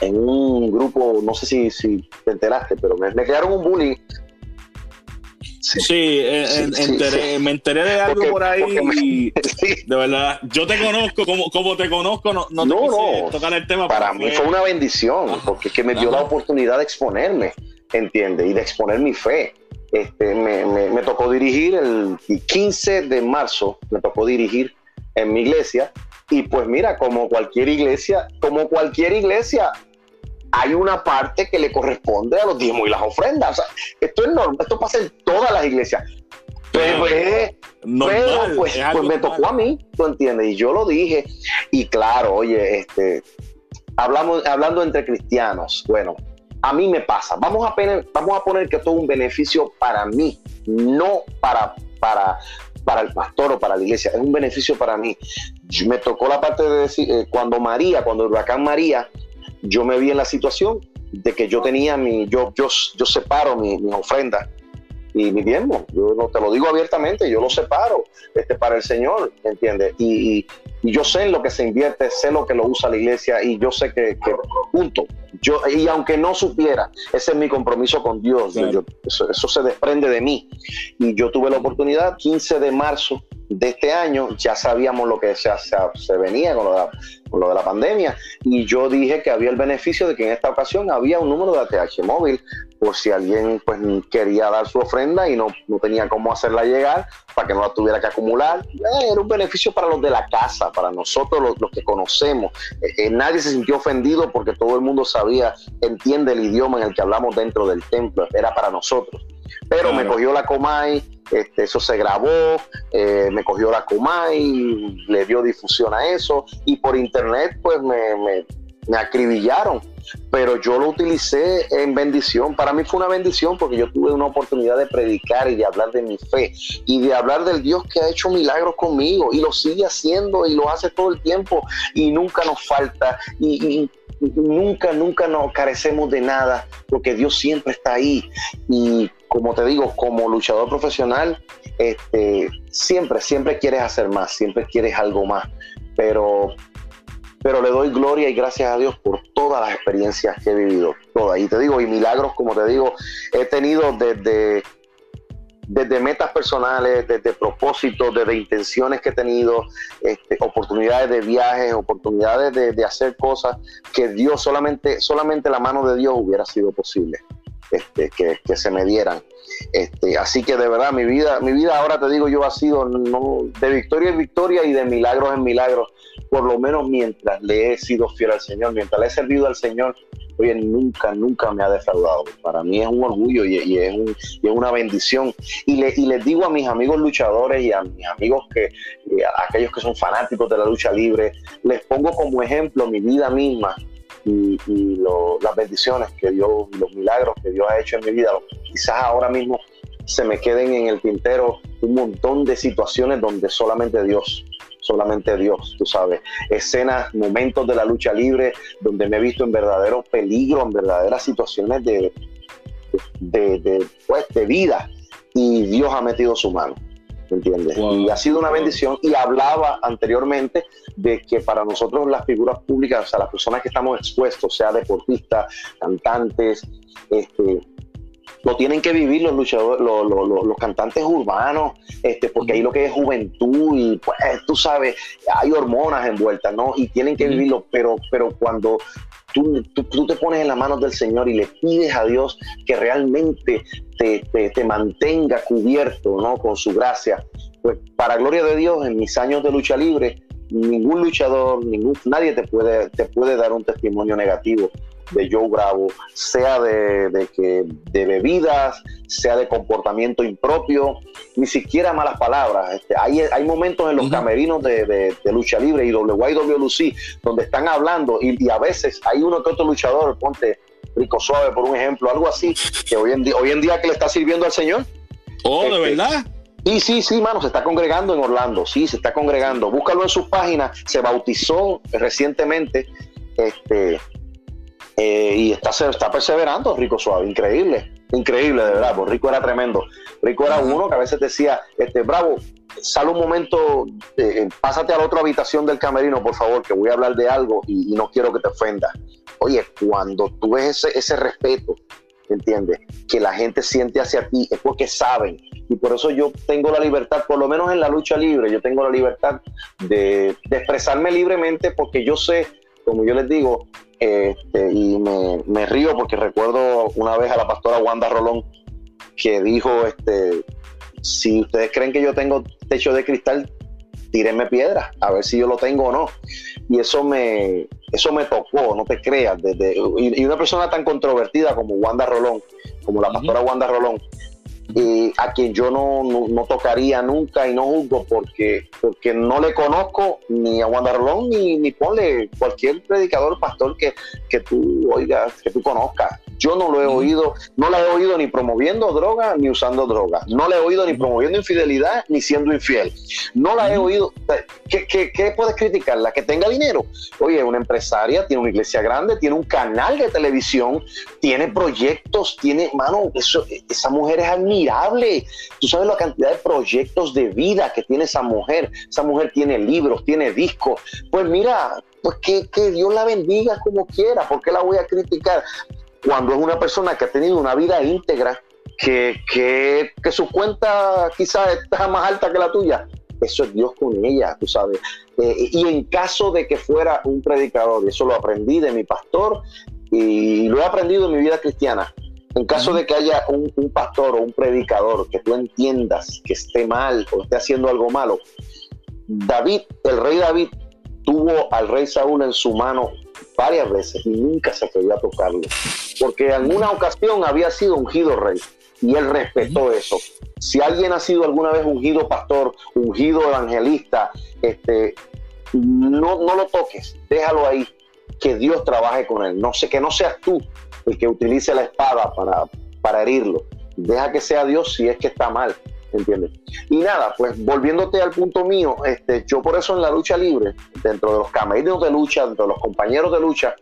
en un grupo, no sé si, si te enteraste, pero me, crearon un bullying. Sí, me enteré de algo por ahí y de verdad, yo te conozco, como, como te conozco, no, no, no, tocar el tema. Para mí fue una bendición, porque es que me dio la oportunidad de exponerme, ¿entiendes? Y de exponer mi fe. Este, me, me, me, tocó dirigir el 15 de marzo, me tocó dirigir en mi iglesia. Y pues mira, como cualquier iglesia, como cualquier iglesia, hay una parte que le corresponde a los diezmos y las ofrendas. esto es normal, esto pasa en todas las iglesias. Pero, pues, pues, pues me tocó a mí, ¿tú entiendes? Y yo lo dije. Y claro, oye, este, hablamos, hablando entre cristianos, bueno, a mí me pasa. Vamos a poner, vamos a poner que esto es un beneficio para mí, no para, para, para el pastor o para la iglesia, es un beneficio para mí. Me tocó la parte de decir, eh, cuando María, cuando el huracán María, yo me vi en la situación de que yo tenía mi, yo, yo, yo separo mi ofrenda y mi diezmo. Yo no te lo digo abiertamente, yo lo separo este, para el Señor, ¿entiendes? Y, y, yo sé en lo que se invierte, sé lo que lo usa la iglesia y yo sé que, que punto. Yo, y aunque no supiera, ese es mi compromiso con Dios. eso, eso, se desprende de mí. Y yo tuve la oportunidad, 15 de marzo de este año, ya sabíamos lo que se, se, se venía con lo, de la, con lo, de la, pandemia. Y yo dije que había el beneficio de que en esta ocasión había un número de ATH móvil por si alguien pues quería dar su ofrenda y no, no tenía cómo hacerla llegar para que no la tuviera que acumular. Eh, era un beneficio para los de la casa, para nosotros los, los que conocemos. Eh, eh, nadie se sintió ofendido porque todo el mundo sabía, entiende el idioma en el que hablamos dentro del templo, era para nosotros. Pero me cogió la Comay, este, eso se grabó, me cogió la Comay, le dio difusión a eso y por internet pues me, me, me acribillaron. Pero yo lo utilicé en bendición. Para mí fue una bendición porque yo tuve una oportunidad de predicar y de hablar de mi fe y de hablar del Dios que ha hecho milagros conmigo y lo sigue haciendo y lo hace todo el tiempo y nunca nos falta. Y, nunca, nunca nos carecemos de nada porque Dios siempre está ahí y como te digo, como luchador profesional, este, siempre, siempre quieres hacer más, siempre quieres algo más, pero pero le doy gloria y gracias a Dios por todas las experiencias que he vivido, todas. Y te digo, y milagros, como te digo, he tenido desde, desde metas personales, desde propósitos, desde intenciones que he tenido, este, oportunidades de viajes, oportunidades de, hacer cosas que Dios solamente, solamente la mano de Dios hubiera sido posible. Este, que, que, se me dieran. Este, así que de verdad mi vida, mi vida ahora te digo yo ha sido de victoria en victoria y de milagros en milagros por lo menos mientras le he sido fiel al Señor, mientras le he servido al Señor, oye, nunca, nunca me ha defraudado. Para mí es un orgullo y, es, una bendición. Y, le, les digo a mis amigos luchadores y a mis amigos que, eh, aquellos que son fanáticos de la lucha libre, les pongo como ejemplo mi vida misma y, las bendiciones que Dios, los milagros que Dios ha hecho en mi vida. Quizás ahora mismo se me queden en el tintero un montón de situaciones donde solamente Dios solamente Dios, tú sabes. Escenas, momentos de la lucha libre donde me he visto en verdadero peligro, en verdaderas situaciones de, de, pues, de vida y Dios ha metido su mano. ¿Entiendes? Y ha sido una bendición. Y hablaba anteriormente de que para nosotros las figuras públicas, o sea, las personas que estamos expuestos, sea deportistas, cantantes, este, lo tienen que vivir los luchadores, los, cantantes urbanos, este, porque ahí lo que es juventud y pues tú sabes, hay hormonas envueltas, ¿no? Y tienen que vivirlo, pero, pero cuando tú, tú, te pones en las manos del Señor y le pides a Dios que realmente te, te, mantenga cubierto, ¿no? Con su gracia, pues para gloria de Dios, en mis años de lucha libre, ningún luchador, ningún, nadie te puede, te puede dar un testimonio negativo de Joe Bravo, sea de, que, de bebidas, sea de comportamiento impropio, ni siquiera malas palabras. Este, hay, hay momentos en los camerinos de, lucha libre y WYWLC donde están hablando y, a veces hay uno que otro luchador, ponte Rico Suave por un ejemplo, algo así, que hoy en día, hoy en día que le está sirviendo al Señor. Oh, de este, verdad. Sí, sí, sí, mano, se está congregando en Orlando, sí, se está congregando. Búscalo en sus páginas, se bautizó recientemente, este, eh, y está, está perseverando Rico Suave, increíble, increíble de verdad, porque Rico era tremendo. Rico era uno que a veces decía, este, bravo, sale un momento, eh, pásate a la otra habitación del camerino, por favor, que voy a hablar de algo y, no quiero que te ofenda. Oye, cuando tú ves ese, ese respeto, ¿entiendes? Que la gente siente hacia ti, es porque saben. Y por eso yo tengo la libertad, por lo menos en la lucha libre, yo tengo la libertad de, expresarme libremente porque yo sé, como yo les digo, este, y me, me, río porque recuerdo una vez a la pastora Wanda Rolón que dijo, este, si ustedes creen que yo tengo techo de cristal, tírenme piedra, a ver si yo lo tengo o no. Y eso me, eso me tocó, no te creas. Desde, y, una persona tan controvertida como Wanda Rolón, como la pastora Wanda Rolón, a quien yo no, no, tocaría nunca y no juzgo porque, porque no le conozco ni a Wanda Rolón ni, ni ponle cualquier predicador, pastor que, que tú oigas, que tú conozcas. Yo no lo he oído, no la he oído ni promoviendo droga ni usando droga. No la he oído ni promoviendo infidelidad ni siendo infiel. No la he oído. ¿Qué, qué, qué puedes criticar? La que tenga dinero. Oye, una empresaria, tiene una iglesia grande, tiene un canal de televisión, tiene proyectos, tiene, mano, eso, esa mujer es admirable. Tú sabes la cantidad de proyectos de vida que tiene esa mujer. Esa mujer tiene libros, tiene discos. Pues mira, pues que, que Dios la bendiga como quiera. ¿Por qué la voy a criticar? Cuando es una persona que ha tenido una vida íntegra, que, que, que su cuenta quizás está más alta que la tuya, eso es Dios con ella, tú sabes. Eh, y en caso de que fuera un predicador, y eso lo aprendí de mi pastor y lo he aprendido en mi vida cristiana, en caso de que haya un, un, pastor o un predicador que tú entiendas que esté mal o esté haciendo algo malo, David, el rey David, tuvo al rey Saúl en su mano varias veces y nunca se atrevió a tocarlo, porque en alguna ocasión había sido ungido rey y él respetó eso. Si alguien ha sido alguna vez ungido pastor, ungido evangelista, este, no, no lo toques, déjalo ahí, que Dios trabaje con él. No sé, que no seas tú el que utilice la espada para, para herirlo. Deja que sea Dios si es que está mal. ¿Entiendes? Y nada, pues volviéndote al punto mío, este, yo por eso en la lucha libre, dentro de los camerinos de lucha, dentro de los compañeros de lucha,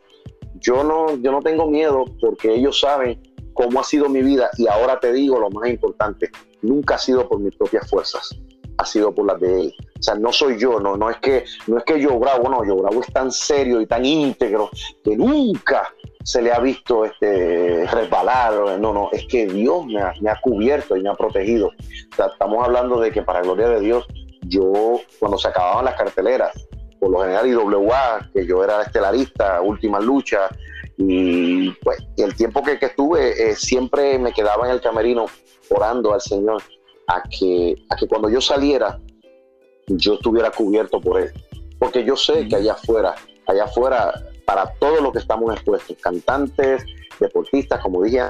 yo no, yo no tengo miedo porque ellos saben cómo ha sido mi vida y ahora te digo lo más importante, nunca ha sido por mis propias fuerzas, ha sido por las de él. O sea, no soy yo, no, no es que no es que yo bravo, no, yo bravo es tan serio y tan íntegro que nunca se le ha visto este, resbalar, no, no, es que Dios me ha, me ha cubierto y me ha protegido. estamos hablando de que para gloria de Dios, yo cuando se acababan las carteleras, por lo general IWA, que yo era estelarista, última lucha, y pues el tiempo que, que estuve eh, siempre me quedaba en el camerino orando al Señor a que, a que cuando yo saliera yo estuviera cubierto por Él. Porque yo sé que allá afuera, allá afuera para todo lo que estamos expuestos, cantantes, deportistas, como dije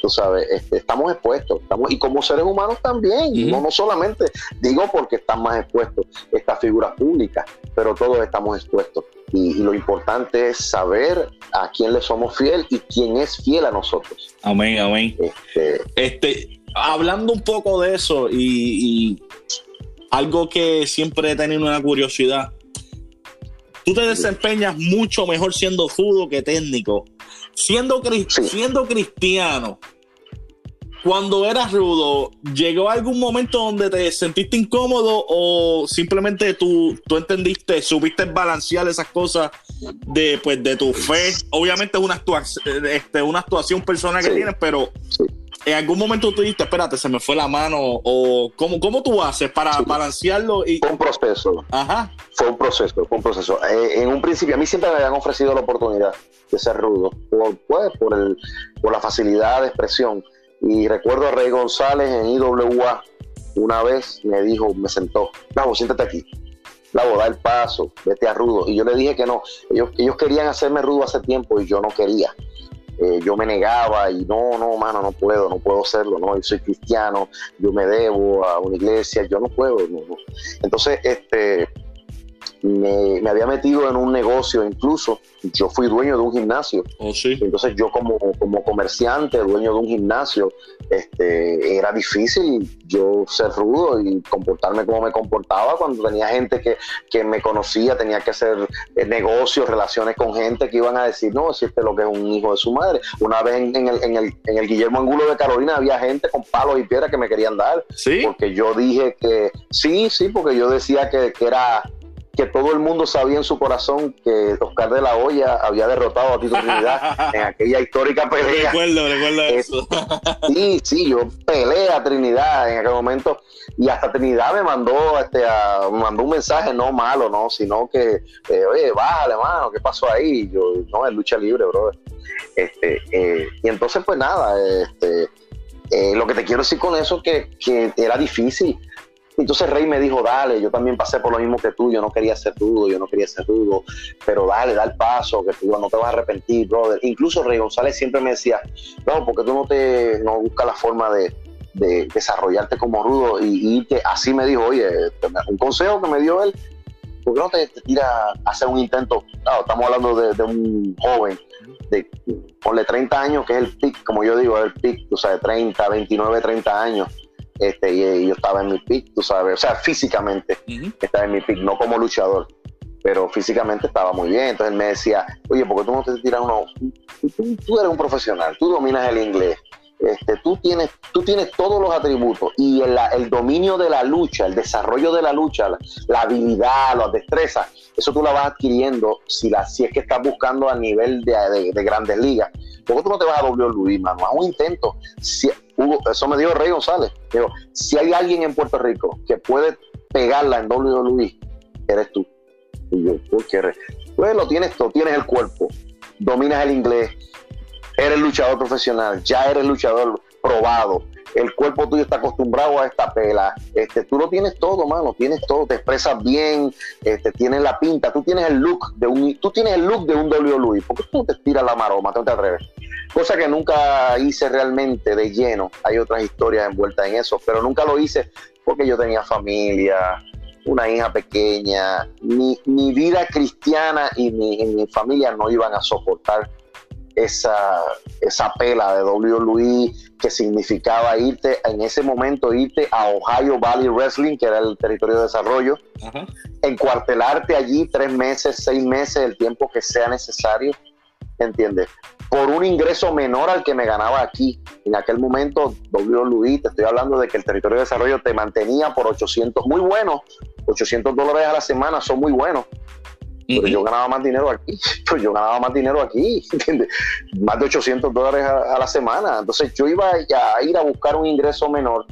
tú sabes, este, estamos expuestos, estamos, y como seres humanos también, no, no solamente, digo porque están más expuestos estas figuras públicas, pero todos estamos expuestos. Y, lo importante es saber a quién le somos fiel y quién es fiel a nosotros. Amén, amén. Este, este hablando un poco de eso y, y algo que siempre he tenido una curiosidad, tú te desempeñas mucho mejor siendo judo que técnico. Siendo, siendo cristiano, cuando eras rudo, ¿llegó algún momento donde te sentiste incómodo o simplemente tú, tú entendiste, supiste balancear esas cosas de, pues, de tu fe? Obviamente es una, actuación, este, una actuación personal que tienes, pero en algún momento tú dijiste, espérate, se me fue la mano, o cómo, cómo tú haces para balancearlo. Y... Fue un proceso. Ajá. Fue un proceso, fue un proceso. Eh, en un principio, a mí siempre me habían ofrecido la oportunidad de ser rudo, por, pues, por, el, por la facilidad de expresión. Y recuerdo a Rey González en IWA, una vez me dijo, me sentó, Bravo, siéntate aquí. Bravo, da el paso, vete a rudo. Y yo le dije que no. Ellos, ellos querían hacerme rudo hace tiempo y yo no quería. Eh, yo me negaba y no, no, mano, no puedo, no puedo hacerlo, no, yo soy cristiano, yo me debo a una iglesia, yo no puedo, no, Entonces, este, me, había metido en un negocio, incluso yo fui dueño de un gimnasio. Oh, sí. Entonces yo como, como comerciante, dueño de un gimnasio, este, era difícil yo ser rudo y comportarme como me comportaba cuando tenía gente que, que me conocía, tenía que hacer eh, negocios, relaciones con gente que iban a decir, no, si este es lo que es un hijo de su madre. Una vez en, el, en, el, en el Guillermo Angulo de Carolina había gente con palos y piedras que me querían dar. Sí. Porque yo dije que sí, sí, porque yo decía que, que era que todo el mundo sabía en su corazón que Oscar de la Hoya había derrotado a Tito Trinidad en aquella histórica pelea. Recuerdo, recuerdo Eh, eso. Sí, sí, yo peleé a Trinidad en aquel momento y hasta Trinidad me mandó, este, a- me mandó un mensaje no malo, no, sino que, eh, oye, bájale, mano, ¿qué pasó ahí? Y yo, no, es lucha libre, brother. Este, eh, y entonces, pues nada, este, eh, lo que te quiero decir con eso es que, que era difícil. Entonces Rey me dijo, dale, yo también pasé por lo mismo que tú, yo no quería ser rudo, yo no quería ser rudo, pero dale, da el paso, que tú no te vas a arrepentir, brother. Incluso Rey González siempre me decía, no, porque tú no te no buscas la forma de, de desarrollarte como rudo y, y así me dijo, oye, un consejo que me dio él, ¿por qué no te, te tiras a hacer un intento? Claro, estamos hablando de, de un joven de, ponle 30 años, que es el pic, como yo digo, el pic, tú sabes, 30, 29, 30 años, este, y, y yo estaba en mi pic, tú sabes, o sea, físicamente estaba en mi pick, no como luchador, pero físicamente estaba muy bien. Entonces él me decía, oye, ¿por qué tú no te tiras uno? Tú, tú- tú eres un profesional, tú dominas el inglés, este, tú, tienes, tú tienes todos los atributos y el, el dominio de la lucha, el desarrollo de la lucha, la, la habilidad, las destrezas, eso tú la vas adquiriendo si, la, si es que estás buscando a nivel de, de- de grandes ligas. ¿Por qué tú no te vas a WWE, mano? Haz un intento. Eso me dijo Rey González. Si hay alguien en Puerto Rico que puede pegarla en WWE, eres tú. Y yo, ¿por qué? Rey? Pues lo tienes todo, tienes el cuerpo, dominas el inglés, eres luchador profesional, ya eres luchador probado, el cuerpo tuyo está acostumbrado a esta pela, este, tú lo tienes todo, mano, tienes todo, te expresas bien, este, tienes la pinta, tú tienes el look de un, tú tienes el look de un WWE, ¿por qué tú te tiras la maroma, no te atreves? Cosa que nunca hice realmente de lleno, hay otras historias envueltas en eso, pero nunca lo hice porque yo tenía familia, una hija pequeña, mi, mi vida cristiana y mi, y mi familia no iban a soportar esa, esa pela de WWE que significaba irte en ese momento irte a Ohio Valley Wrestling, que era el territorio de desarrollo, Ajá. encuartelarte allí tres meses, seis meses, el tiempo que sea necesario, ¿entiendes? Por un ingreso menor al que me ganaba aquí. En aquel momento, WWE, te estoy hablando de que el territorio de desarrollo te mantenía por 800, muy bueno, 800 dólares a la semana son muy buenos, pero yo ganaba más dinero aquí, pero yo ganaba más dinero aquí, ¿entiendes? Más de 800 dólares a, a la semana. Entonces yo iba a, ir a buscar un ingreso menor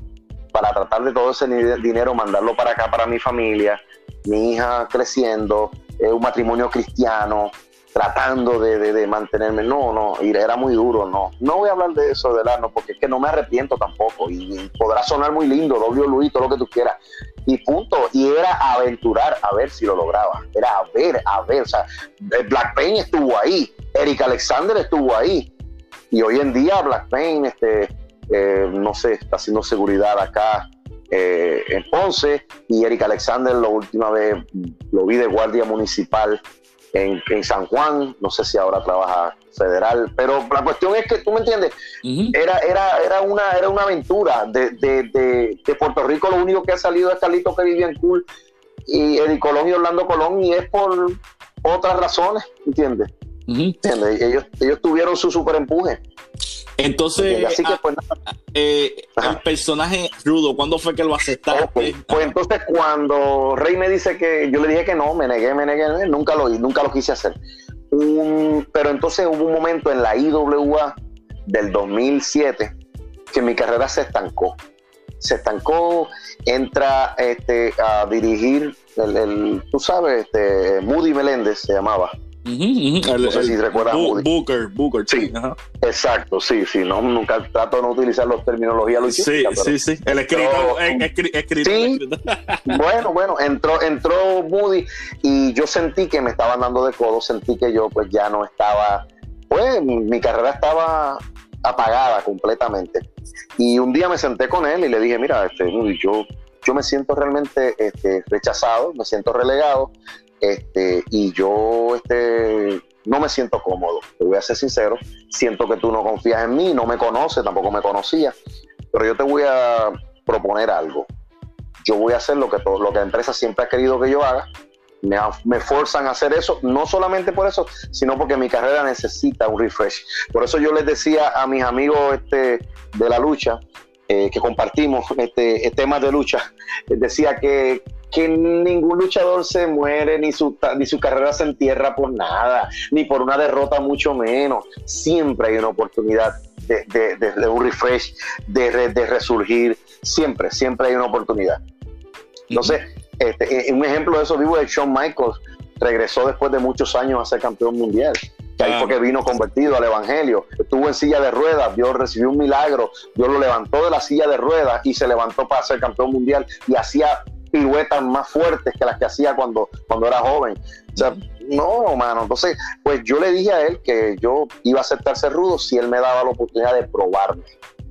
para tratar de todo ese dinero mandarlo para acá, para mi familia, mi hija creciendo, eh, un matrimonio cristiano, tratando de, de- de mantenerme. No, no, era muy duro, no. No voy a hablar de eso del ano, porque es que no me arrepiento tampoco. Y, y podrá sonar muy lindo, doble Luis, todo lo que tú quieras. Y punto. Y era aventurar a ver si lo lograba. Era a ver, a ver. O sea, eh, Black Pain estuvo ahí, Eric Alexander estuvo ahí. Y hoy en día Black Pain, este, eh, no sé, está haciendo seguridad acá eh, en Ponce. Y Eric Alexander, la última vez lo vi de guardia municipal en, en San Juan. No sé si ahora trabaja federal. Pero la cuestión es que, tú me entiendes, era, era, era, una, era una aventura. De, de, de, de Puerto Rico lo único que ha salido es Carlito que vivía en Cool y Eddie Colón y Orlando Colón y es por otras razones, ¿entiendes? Ujú. ¿Entiendes? Ellos, ellos tuvieron su super empuje. Entonces, Así que ah, pues nada. eh, el personaje rudo, ¿cuándo fue que lo aceptaste? Pues entonces cuando Rey me dice que yo le dije que no, me negué, me negué, me negué, nunca lo nunca lo quise hacer. Pero entonces hubo un momento en la IWA del 2007 que mi carrera se estancó. Se estancó, entra este, a dirigir el, el- tú sabes, este, Moody Meléndez se llamaba. El- No sé si recuerdas Bu-. Booker, Booker, sí. Exacto, sí, sí, no, nunca trato de no utilizar los terminologías Sí, pero- sí, sí. El escritor, Pero- el escri- Sí. Bueno, bueno, entró, entró Moody y yo sentí que me estaban dando de codo, sentí que yo pues ya no estaba, pues mi, mi carrera estaba apagada completamente. Y un día me senté con él y le dije, mira, este, Moody, yo, yo me siento realmente este, rechazado, me siento relegado, este, y yo este, no me siento cómodo, te voy a ser sincero, siento que tú no confías en mí, no me conoces, tampoco me conocía, pero yo te voy a proponer algo. Yo voy a hacer lo que, lo que la empresa siempre ha querido que yo haga, me, me, forzan a hacer eso, no solamente por eso, sino porque mi carrera necesita un refresh. Por eso yo les decía a mis amigos este, de la lucha, eh, que compartimos este, temas de lucha, les decía que, que ningún luchador se muere, ni su, ni su carrera se entierra por nada, ni por una derrota mucho menos. Siempre hay una oportunidad de, de, un refresh, de, de, resurgir. Siempre, siempre hay una oportunidad. Entonces, este, eh, un ejemplo de eso vivo de Shawn Michaels. Regresó después de muchos años a ser campeón mundial. Que ahí fue que vino convertido al Evangelio. Estuvo en silla de ruedas, Dios recibió un milagro, Dios lo levantó de la silla de ruedas y se levantó para ser campeón mundial y hacía piruetas más fuertes que las que hacía cuando, cuando era joven. O sea, no, mano. Entonces, pues yo le dije a él que yo iba a aceptarse rudo si él me daba la oportunidad de probarme.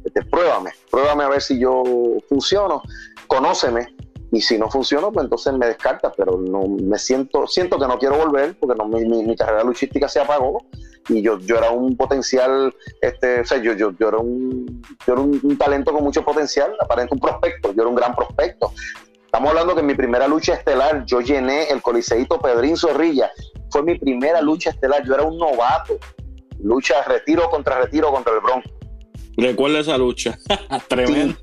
Este, pruébame, pruébame a ver si yo funciono, conóceme y si no funciona, pues entonces me descarta, pero no me siento, siento que no quiero volver porque no, mi, carrera luchística se apagó y yo, yo era un potencial, este, o sea, yo, yo, yo era, un, yo era un, talento con mucho potencial, aparente un prospecto, yo era un gran prospecto. Estamos hablando que en mi primera lucha estelar yo llené el Coliseíto Pedrín Zorrilla, fue mi primera lucha estelar, yo era un novato, lucha retiro contra retiro contra el Bronco. Recuerda esa lucha, tremendo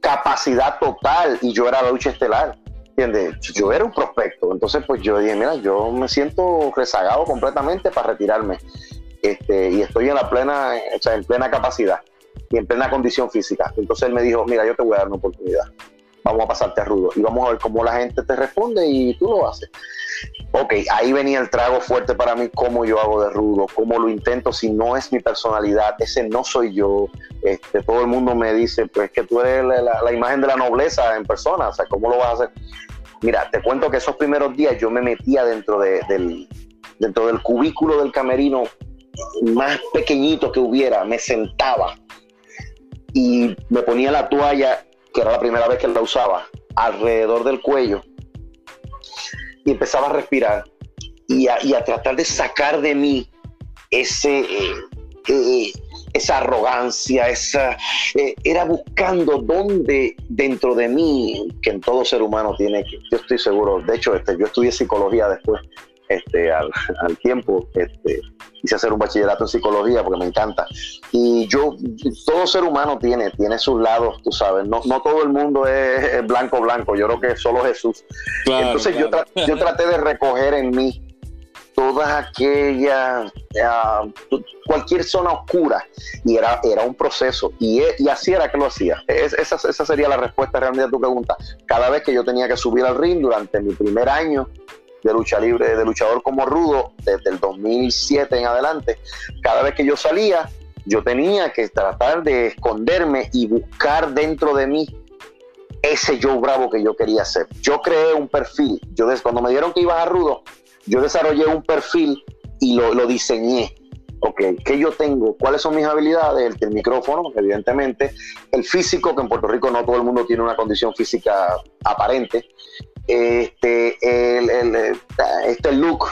capacidad total y yo era la lucha estelar. ¿Entiendes? Yo era un prospecto. Entonces, pues yo dije, mira, yo me siento rezagado completamente para retirarme. Este, y estoy en la plena, o sea, en plena capacidad y en plena condición física. Entonces él me dijo, mira, yo te voy a dar una oportunidad. Vamos a pasarte a rudo y vamos a ver cómo la gente te responde y tú lo haces ok, ahí venía el trago fuerte para mí, cómo yo hago de rudo, cómo lo intento, si no es mi personalidad, ese no soy yo. Este, todo el mundo me dice, pues que tú eres la, imagen de la nobleza en persona, o sea, ¿cómo lo vas a hacer? Mira, te cuento que esos primeros días yo me metía dentro, del, dentro del cubículo del camerino más pequeñito que hubiera, me sentaba y me ponía la toalla, que era la primera vez que la usaba, alrededor del cuello y empezaba a respirar y a, tratar de sacar de mí ese, eh, eh, esa arrogancia, esa, eh, era buscando dónde dentro de mí, que en todo ser humano tiene, yo estoy seguro, de hecho este, yo estudié psicología después, este, al, tiempo, este, hice hacer un bachillerato en psicología porque me encanta. Y yo, todo ser humano tiene, tiene sus lados, tú sabes, no, no todo el mundo es blanco, blanco, yo creo que solo Jesús. Entonces Yo, yo traté de recoger en mí todas aquellas, cualquier zona oscura, y era, era un proceso, y, y así era que lo hacía. esa, esa sería la respuesta realmente a tu pregunta. Cada vez que yo tenía que subir al ring durante mi primer año, de lucha libre, de luchador como rudo, desde el 2007 en adelante, cada vez que yo salía, yo tenía que tratar de esconderme y buscar dentro de mí ese yo bravo que yo quería ser. Yo creé un perfil, yo cuando me dieron que iba a rudo, yo desarrollé un perfil y lo, lo diseñé. Ok, ¿qué yo tengo? ¿Cuáles son mis habilidades? El, el micrófono, evidentemente. El físico, que en Puerto Rico no todo el mundo tiene una condición física aparente este, el, el, este look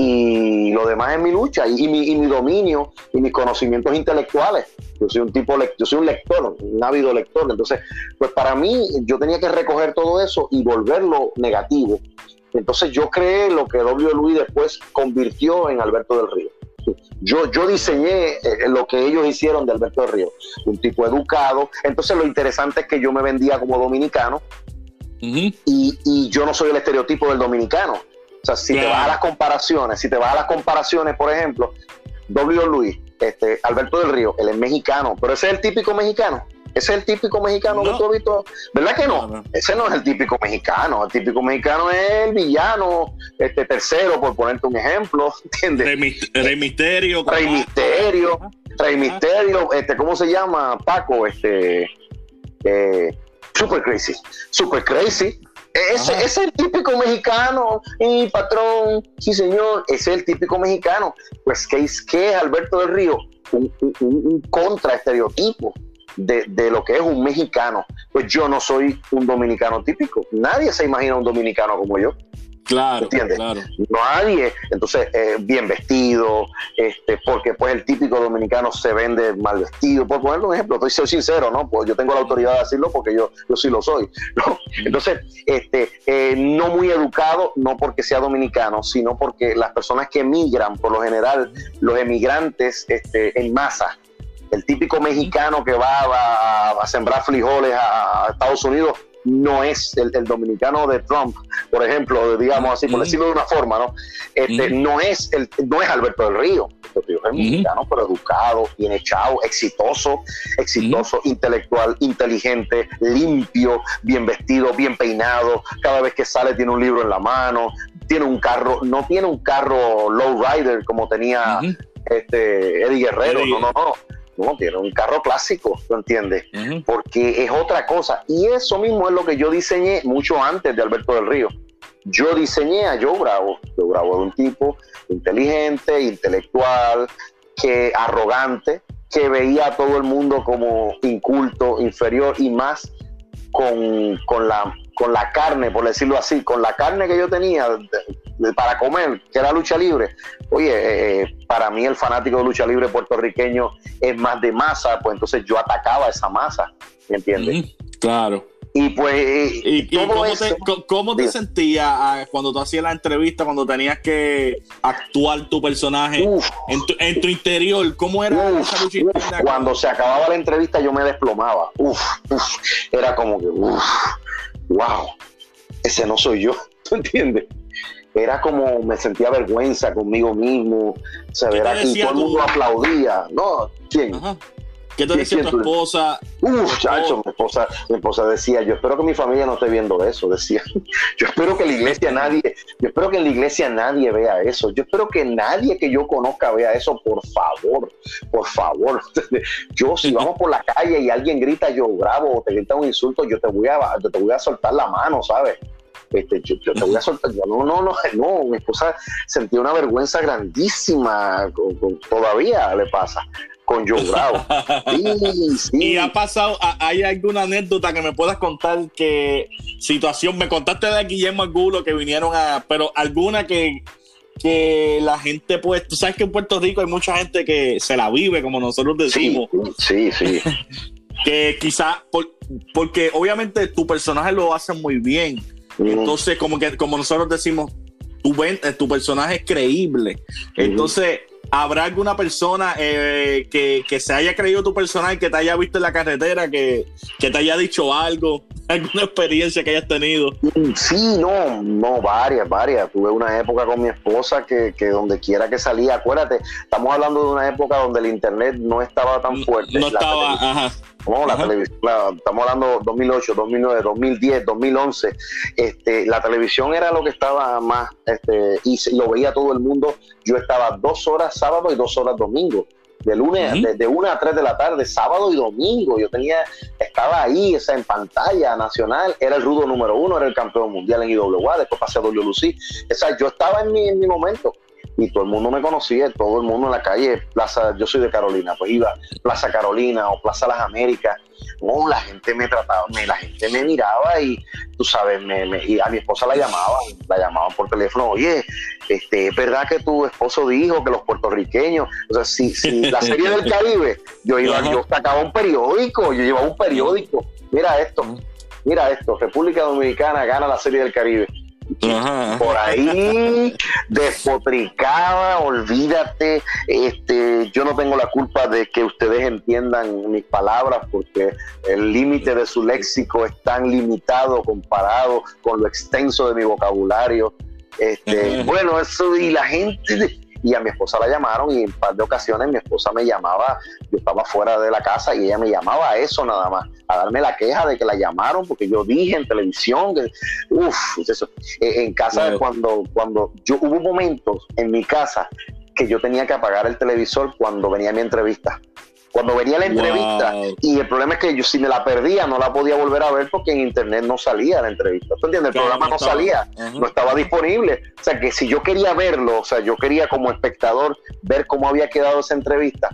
y lo demás es mi lucha y, mi, y, mi, dominio y mis conocimientos intelectuales. Yo soy un tipo, yo soy un lector, un ávido lector. Entonces, pues para mí yo tenía que recoger todo eso y volverlo negativo. Entonces yo creé lo que W. Luis después convirtió en Alberto del Río. Yo, yo diseñé eh, lo que ellos hicieron de Alberto del Río, un tipo educado. Entonces lo interesante es que yo me vendía como dominicano, y, yo no soy el estereotipo del dominicano. O sea, si te vas a las comparaciones, si te vas a las comparaciones, por ejemplo, W. Luis, este, Alberto del Río, él es mexicano, pero ese es el típico mexicano. Ese es el típico mexicano que tú has visto. ¿Verdad que no? Ese no es el típico mexicano. El típico mexicano es el villano, este tercero, por ponerte un ejemplo. ¿Entiendes? Rey, Misterio. Rey Misterio. Rey Misterio. Este, ¿Cómo se llama? Paco, este. Eh, super crazy, super crazy. Ese, es el típico mexicano, y patrón, sí señor, ese es el típico mexicano. Pues, ¿qué es, qué Alberto del Río? Un, un, contra estereotipo de, de, lo que es un mexicano. Pues yo no soy un dominicano típico. Nadie se imagina un dominicano como yo. Claro, ¿entiendes? Claro. Nadie, entonces, eh, bien vestido, este, porque pues el típico dominicano se vende mal vestido. Por ponerle un ejemplo, estoy soy sincero, ¿no? Pues yo tengo la autoridad de decirlo porque yo, yo sí lo soy. Entonces, este, eh, no muy educado, no porque sea dominicano, sino porque las personas que emigran, por lo general, los emigrantes este, en masa, el típico mexicano que va, a sembrar frijoles a Estados Unidos no es el, dominicano de Trump, por ejemplo, digamos así, por decirlo de una forma, ¿no? Este, no, es el, no es Alberto del Río, es mexicano, pero educado, bien echado, exitoso, exitoso, intelectual, inteligente, limpio, bien vestido, bien peinado, cada vez que sale tiene un libro en la mano, tiene un carro, no tiene un carro low rider como tenía este Eddie Guerrero, no, no, no no, tiene un carro clásico, ¿tú entiendes? Porque es otra cosa. Y eso mismo es lo que yo diseñé mucho antes de Alberto del Río. Yo diseñé a Joe Bravo. Joe Bravo es un tipo inteligente, intelectual, que arrogante, que veía a todo el mundo como inculto, inferior y más con, con la con la carne, por decirlo así, con la carne que yo tenía para comer, que era lucha libre. Oye, eh, eh, para mí el fanático de lucha libre puertorriqueño es más de masa, pues entonces yo atacaba esa masa, ¿me entiendes? claro. Y pues, ¿Y, cómo, te, sentías ah, cuando tú hacías la entrevista, cuando tenías que actuar tu personaje en, tu, interior? ¿Cómo era esa lucha Cuando se acababa la entrevista, yo me desplomaba. Uf, era como que, wow, ese no soy yo, ¿tú entiendes? Era como me sentía vergüenza conmigo mismo, se verá aquí, todo el mundo aplaudía, ¿no? ¿Quién? ¿Qué te decía tu esposa? Uf, chacho, mi esposa, mi esposa decía, yo espero que mi familia no esté viendo eso, decía. Yo espero que la iglesia nadie, yo espero que en la iglesia nadie vea eso. Yo espero que nadie que yo conozca vea eso, por favor, por favor. Yo si vamos por la calle y alguien grita yo grabo o te grita un insulto, yo te voy a, te voy a soltar la mano, ¿sabes? Este, yo, te voy a soltar. no, no, no, no. Mi esposa sentía una vergüenza grandísima, todavía le pasa con Joe Bravo. Y ha pasado, ¿hay alguna anécdota que me puedas contar que situación, me contaste de Guillermo Angulo que vinieron a, pero alguna que, que la gente pues, tú sabes que en Puerto Rico hay mucha gente que se la vive, como nosotros decimos. Sí, sí. que quizá, porque obviamente tu personaje lo hace muy bien. Entonces, como que, como nosotros decimos, tu, tu personaje es creíble. Entonces, ¿Habrá alguna persona eh, que, se haya creído tu personaje, que te haya visto en la carretera, que, te haya dicho algo, alguna experiencia que hayas tenido? Sí, no, no, varias, varias. Tuve una época con mi esposa que, que donde quiera que salía, acuérdate, estamos hablando de una época donde el internet no estaba tan fuerte. No, estaba, ajá. No, la televisión, estamos hablando 2008, 2009, 2010, 2011. Este, la televisión era lo que estaba más, este, y lo veía todo el mundo. Yo estaba dos horas sábado y dos horas domingo de lunes, de, una a tres de la tarde, sábado y domingo. Yo tenía, estaba ahí, esa en pantalla nacional, era el rudo número uno, era el campeón mundial en IWA, después pasé a WLC. O sea, yo estaba en mi, en mi momento y todo el mundo me conocía, todo el mundo en la calle, Plaza, yo soy de Carolina, pues iba Plaza Carolina o Plaza Las Américas, no, la gente me trataba, me, la gente me miraba y tú sabes, me, y a mi esposa la llamaban, la llamaban por teléfono, oye, este, es verdad que tu esposo dijo que los puertorriqueños, o sea, si, si la serie del Caribe, yo iba, yo sacaba un periódico, yo llevaba un periódico, mira esto, mira esto, República Dominicana gana la serie del Caribe por ahí despotricaba, olvídate, este, yo no tengo la culpa de que ustedes entiendan mis palabras porque el límite de su léxico es tan limitado comparado con lo extenso de mi vocabulario. Este, bueno, eso y la gente y a mi esposa la llamaron y en un par de ocasiones mi esposa me llamaba, yo estaba fuera de la casa y ella me llamaba a eso nada más, a darme la queja de que la llamaron porque yo dije en televisión que, uff, eso. E, en casa cuando, cuando yo hubo momentos en mi casa que yo tenía que apagar el televisor cuando venía mi entrevista cuando venía la entrevista y el problema es que yo si me la perdía no la podía volver a ver porque en internet no salía la entrevista. ¿Tú entiendes? El programa no, salía, no estaba disponible. O sea que si yo quería verlo, o sea, yo quería como espectador ver cómo había quedado esa entrevista,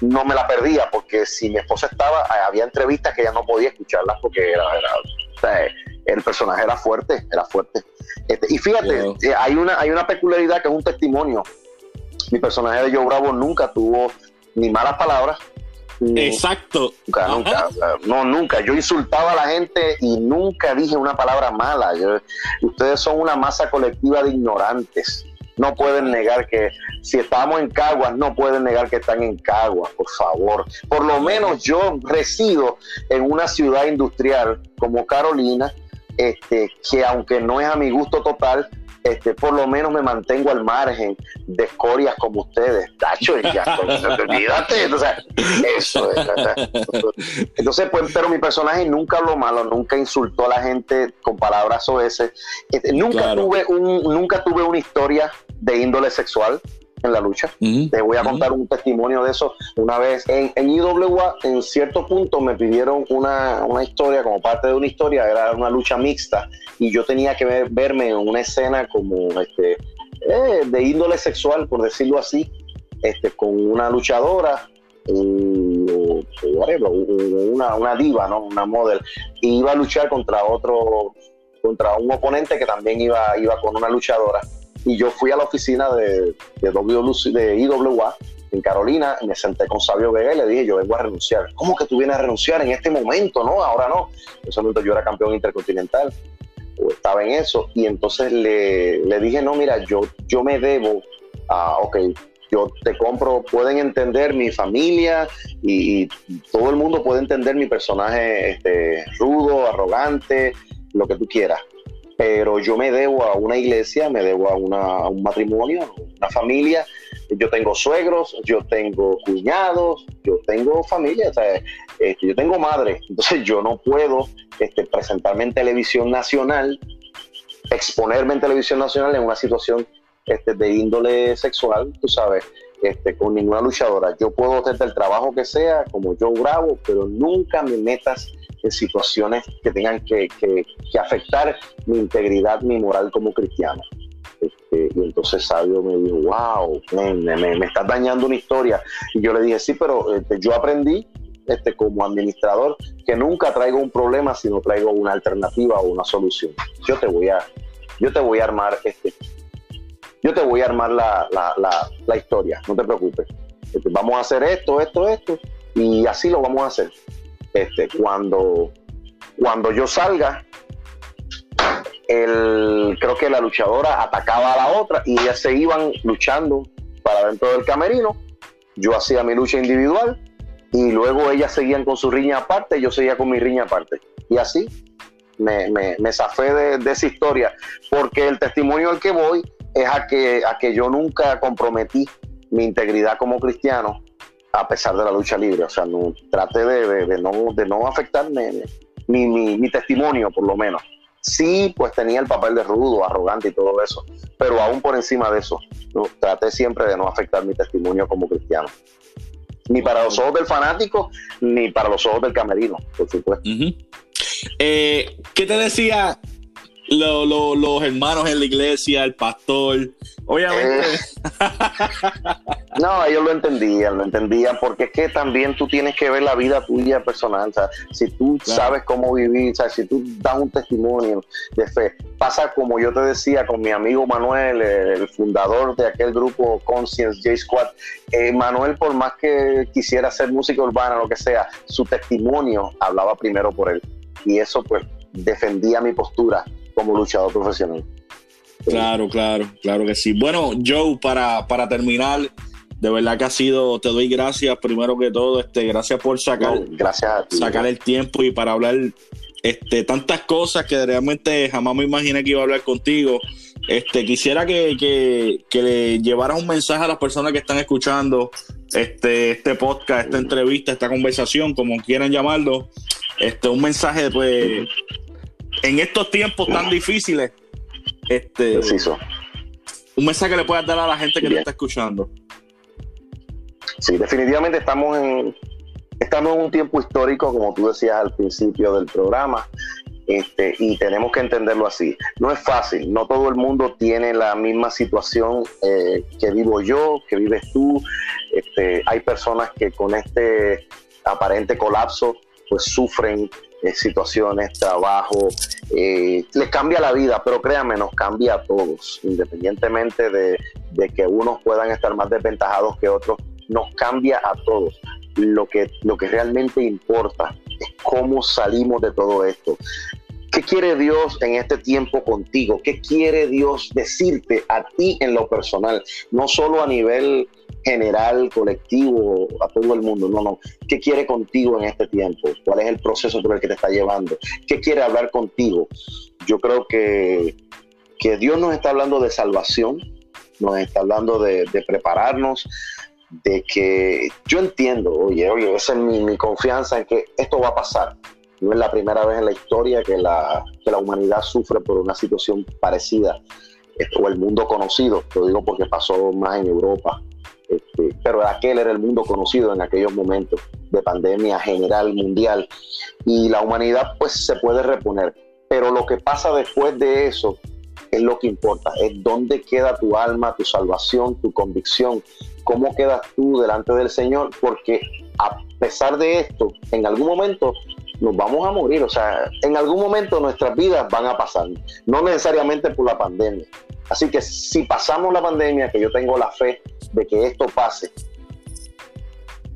no me la perdía porque si mi esposa estaba, había entrevistas que ya no podía escucharlas porque era, era o sea, el personaje era fuerte, era fuerte. Este, y fíjate, eh, hay, una, hay una peculiaridad que es un testimonio. Mi personaje de Joe Bravo nunca tuvo ni malas palabras. Exacto. Nunca, nunca, no, nunca. Yo insultaba a la gente y nunca dije una palabra mala. ustedes son una masa colectiva de ignorantes no pueden negar que si estamos en Caguas, no pueden negar que están en Caguas, por favor. Por lo menos yo resido en una ciudad industrial como Carolina, este, que aunque no es a mi gusto total, este, por lo menos me mantengo al margen de escorias como ustedes. Tacho, ya, olvídate. Entonces, eso Entonces, pues, pero mi personaje nunca habló malo, nunca insultó a la gente con palabras o ese. Este, nunca, tuve un, nunca tuve una historia de índole sexual en la lucha. Te voy a contar un testimonio de eso. Una vez en, en IWA, en cierto punto me pidieron una, una, historia, como parte de una historia, era una lucha mixta, y yo tenía que verme en una escena como este, eh, de índole sexual, por decirlo así, este, con una luchadora. una, una diva, ¿no? una model, y iba a luchar contra otro, contra un oponente que también iba, iba con una luchadora y yo fui a la oficina de, de, de IWA en Carolina y me senté con Sabio Vega y le dije, yo vengo a renunciar. ¿Cómo que tú vienes a renunciar en este momento? No, ahora no. En ese momento yo era campeón intercontinental, estaba en eso, y entonces le, le dije, no, mira, yo, yo me debo a, ok, yo te compro, pueden entender mi familia y, todo el mundo puede entender mi personaje este, rudo, arrogante, lo que tú quieras pero yo me debo a una iglesia, me debo a, una, un matrimonio, una familia. Yo tengo suegros, yo tengo cuñados, yo tengo familia, este, yo tengo madre. Entonces yo no puedo este, presentarme en televisión nacional, exponerme en televisión nacional en una situación este, de índole sexual, tú sabes, este, con ninguna luchadora. Yo puedo hacer el trabajo que sea, como yo grabo, pero nunca me metas situaciones que tengan que, afectar mi integridad, mi moral como cristiano. Este, y entonces Sabio me dijo, wow, me, me, estás dañando una historia. Y yo le dije, sí, pero este, yo aprendí este, como administrador que nunca traigo un problema, sino traigo una alternativa o una solución. Yo te voy a, yo te voy a armar este, yo te voy a armar la, la, la, historia, no te preocupes. Este, vamos a hacer esto, esto, esto, y así lo vamos a hacer. Este, cuando, cuando yo salga, el, creo que la luchadora atacaba a la otra y ellas se iban luchando para dentro del camerino. Yo hacía mi lucha individual y luego ellas seguían con su riña aparte, yo seguía con mi riña aparte. Y así me, me, zafé de, esa historia, porque el testimonio al que voy es a que, a que yo nunca comprometí mi integridad como cristiano a pesar de la lucha libre. O sea, no, traté de, no, de no afectarme mi, mi, testimonio, por lo menos. Sí, pues tenía el papel de rudo, arrogante y todo eso, pero aún por encima de eso, traté siempre de no afectar mi testimonio como cristiano. Ni para los ojos del fanático, ni para los ojos del camerino, por supuesto. Eh, ¿Qué te decía los hermanos en la iglesia, el pastor? Obviamente. Eh, no, ellos lo entendían, lo entendían, porque es que también tú tienes que ver la vida tuya personal. O sea, si tú sabes cómo vivir, o sea, si tú das un testimonio de fe, pasa como yo te decía con mi amigo Manuel, el, fundador de aquel grupo Conscience J Squad. Eh, Manuel, por más que quisiera hacer música urbana, lo que sea, su testimonio hablaba primero por él. Y eso, pues, defendía mi postura como luchador profesional. Claro, claro, claro que sí. Bueno, Joe, para, para terminar, de verdad que ha sido, te doy gracias primero que todo, este, gracias por sacar, gracias sacar el tiempo y para hablar este, tantas cosas que realmente jamás me imaginé que iba a hablar contigo. Este, quisiera que, que, le llevaras un mensaje a las personas que están escuchando este, este podcast, esta entrevista, esta conversación, como quieran llamarlo. Este, un mensaje, pues, en estos tiempos tan difíciles, este, Un mensaje que le puedas dar a la gente que te está escuchando. Sí, definitivamente estamos en, estamos en un tiempo histórico, como tú decías al principio del programa, este, y tenemos que entenderlo así. No es fácil, no todo el mundo tiene la misma situación eh, que vivo yo, que vives tú. Este, hay personas que con este aparente colapso pues sufren eh, situaciones, trabajo, eh, les cambia la vida, pero créanme, nos cambia a todos, independientemente de, de que unos puedan estar más desventajados que otros, nos cambia a todos. Lo que, lo que realmente importa es cómo salimos de todo esto. ¿Qué quiere Dios en este tiempo contigo? ¿Qué quiere Dios decirte a ti en lo personal? No solo a nivel general, colectivo, a todo el mundo. No, no. ¿Qué quiere contigo en este tiempo? ¿Cuál es el proceso por el que te está llevando? ¿Qué quiere hablar contigo? Yo creo que, que Dios nos está hablando de salvación, nos está hablando de, prepararnos, de que yo entiendo, oye, oye, esa es mi, mi confianza en que esto va a pasar no es la primera vez en la historia que la, que la humanidad sufre por una situación parecida, o el mundo conocido, lo digo porque pasó más en Europa, este, pero aquel era el mundo conocido en aquellos momentos de pandemia general mundial y la humanidad pues se puede reponer, pero lo que pasa después de eso es lo que importa, es dónde queda tu alma, tu salvación, tu convicción, cómo quedas tú delante del Señor, porque a pesar de esto, en algún momento nos vamos a morir. O sea, en algún momento nuestras vidas van a pasar, no necesariamente por la pandemia. Así que si pasamos la pandemia, que yo tengo la fe de que esto pase,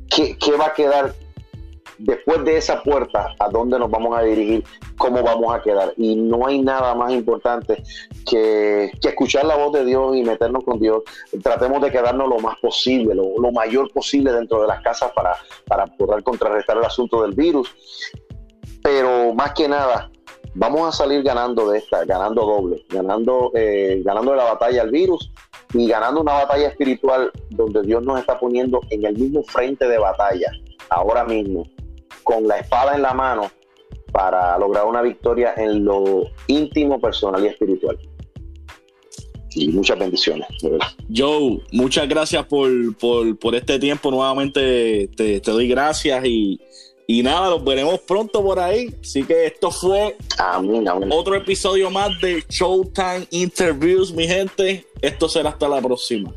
¿qué, qué va a quedar después de esa puerta? ¿A dónde nos vamos a dirigir? ¿Cómo vamos a quedar? Y no hay nada más importante que, que escuchar la voz de Dios y meternos con Dios. Tratemos de quedarnos lo más posible, lo, lo mayor posible dentro de las casas para, para poder contrarrestar el asunto del virus pero más que nada, vamos a salir ganando de esta, ganando doble, ganando, eh, ganando la batalla al virus y ganando una batalla espiritual donde Dios nos está poniendo en el mismo frente de batalla, ahora mismo, con la espada en la mano para lograr una victoria en lo íntimo, personal y espiritual. Y muchas bendiciones, Joe, muchas gracias por, por, este tiempo. Nuevamente te, te doy gracias y, y nada, los veremos pronto por ahí. Así que esto fue otro episodio más de Showtime Interviews, mi gente. Esto será hasta la próxima.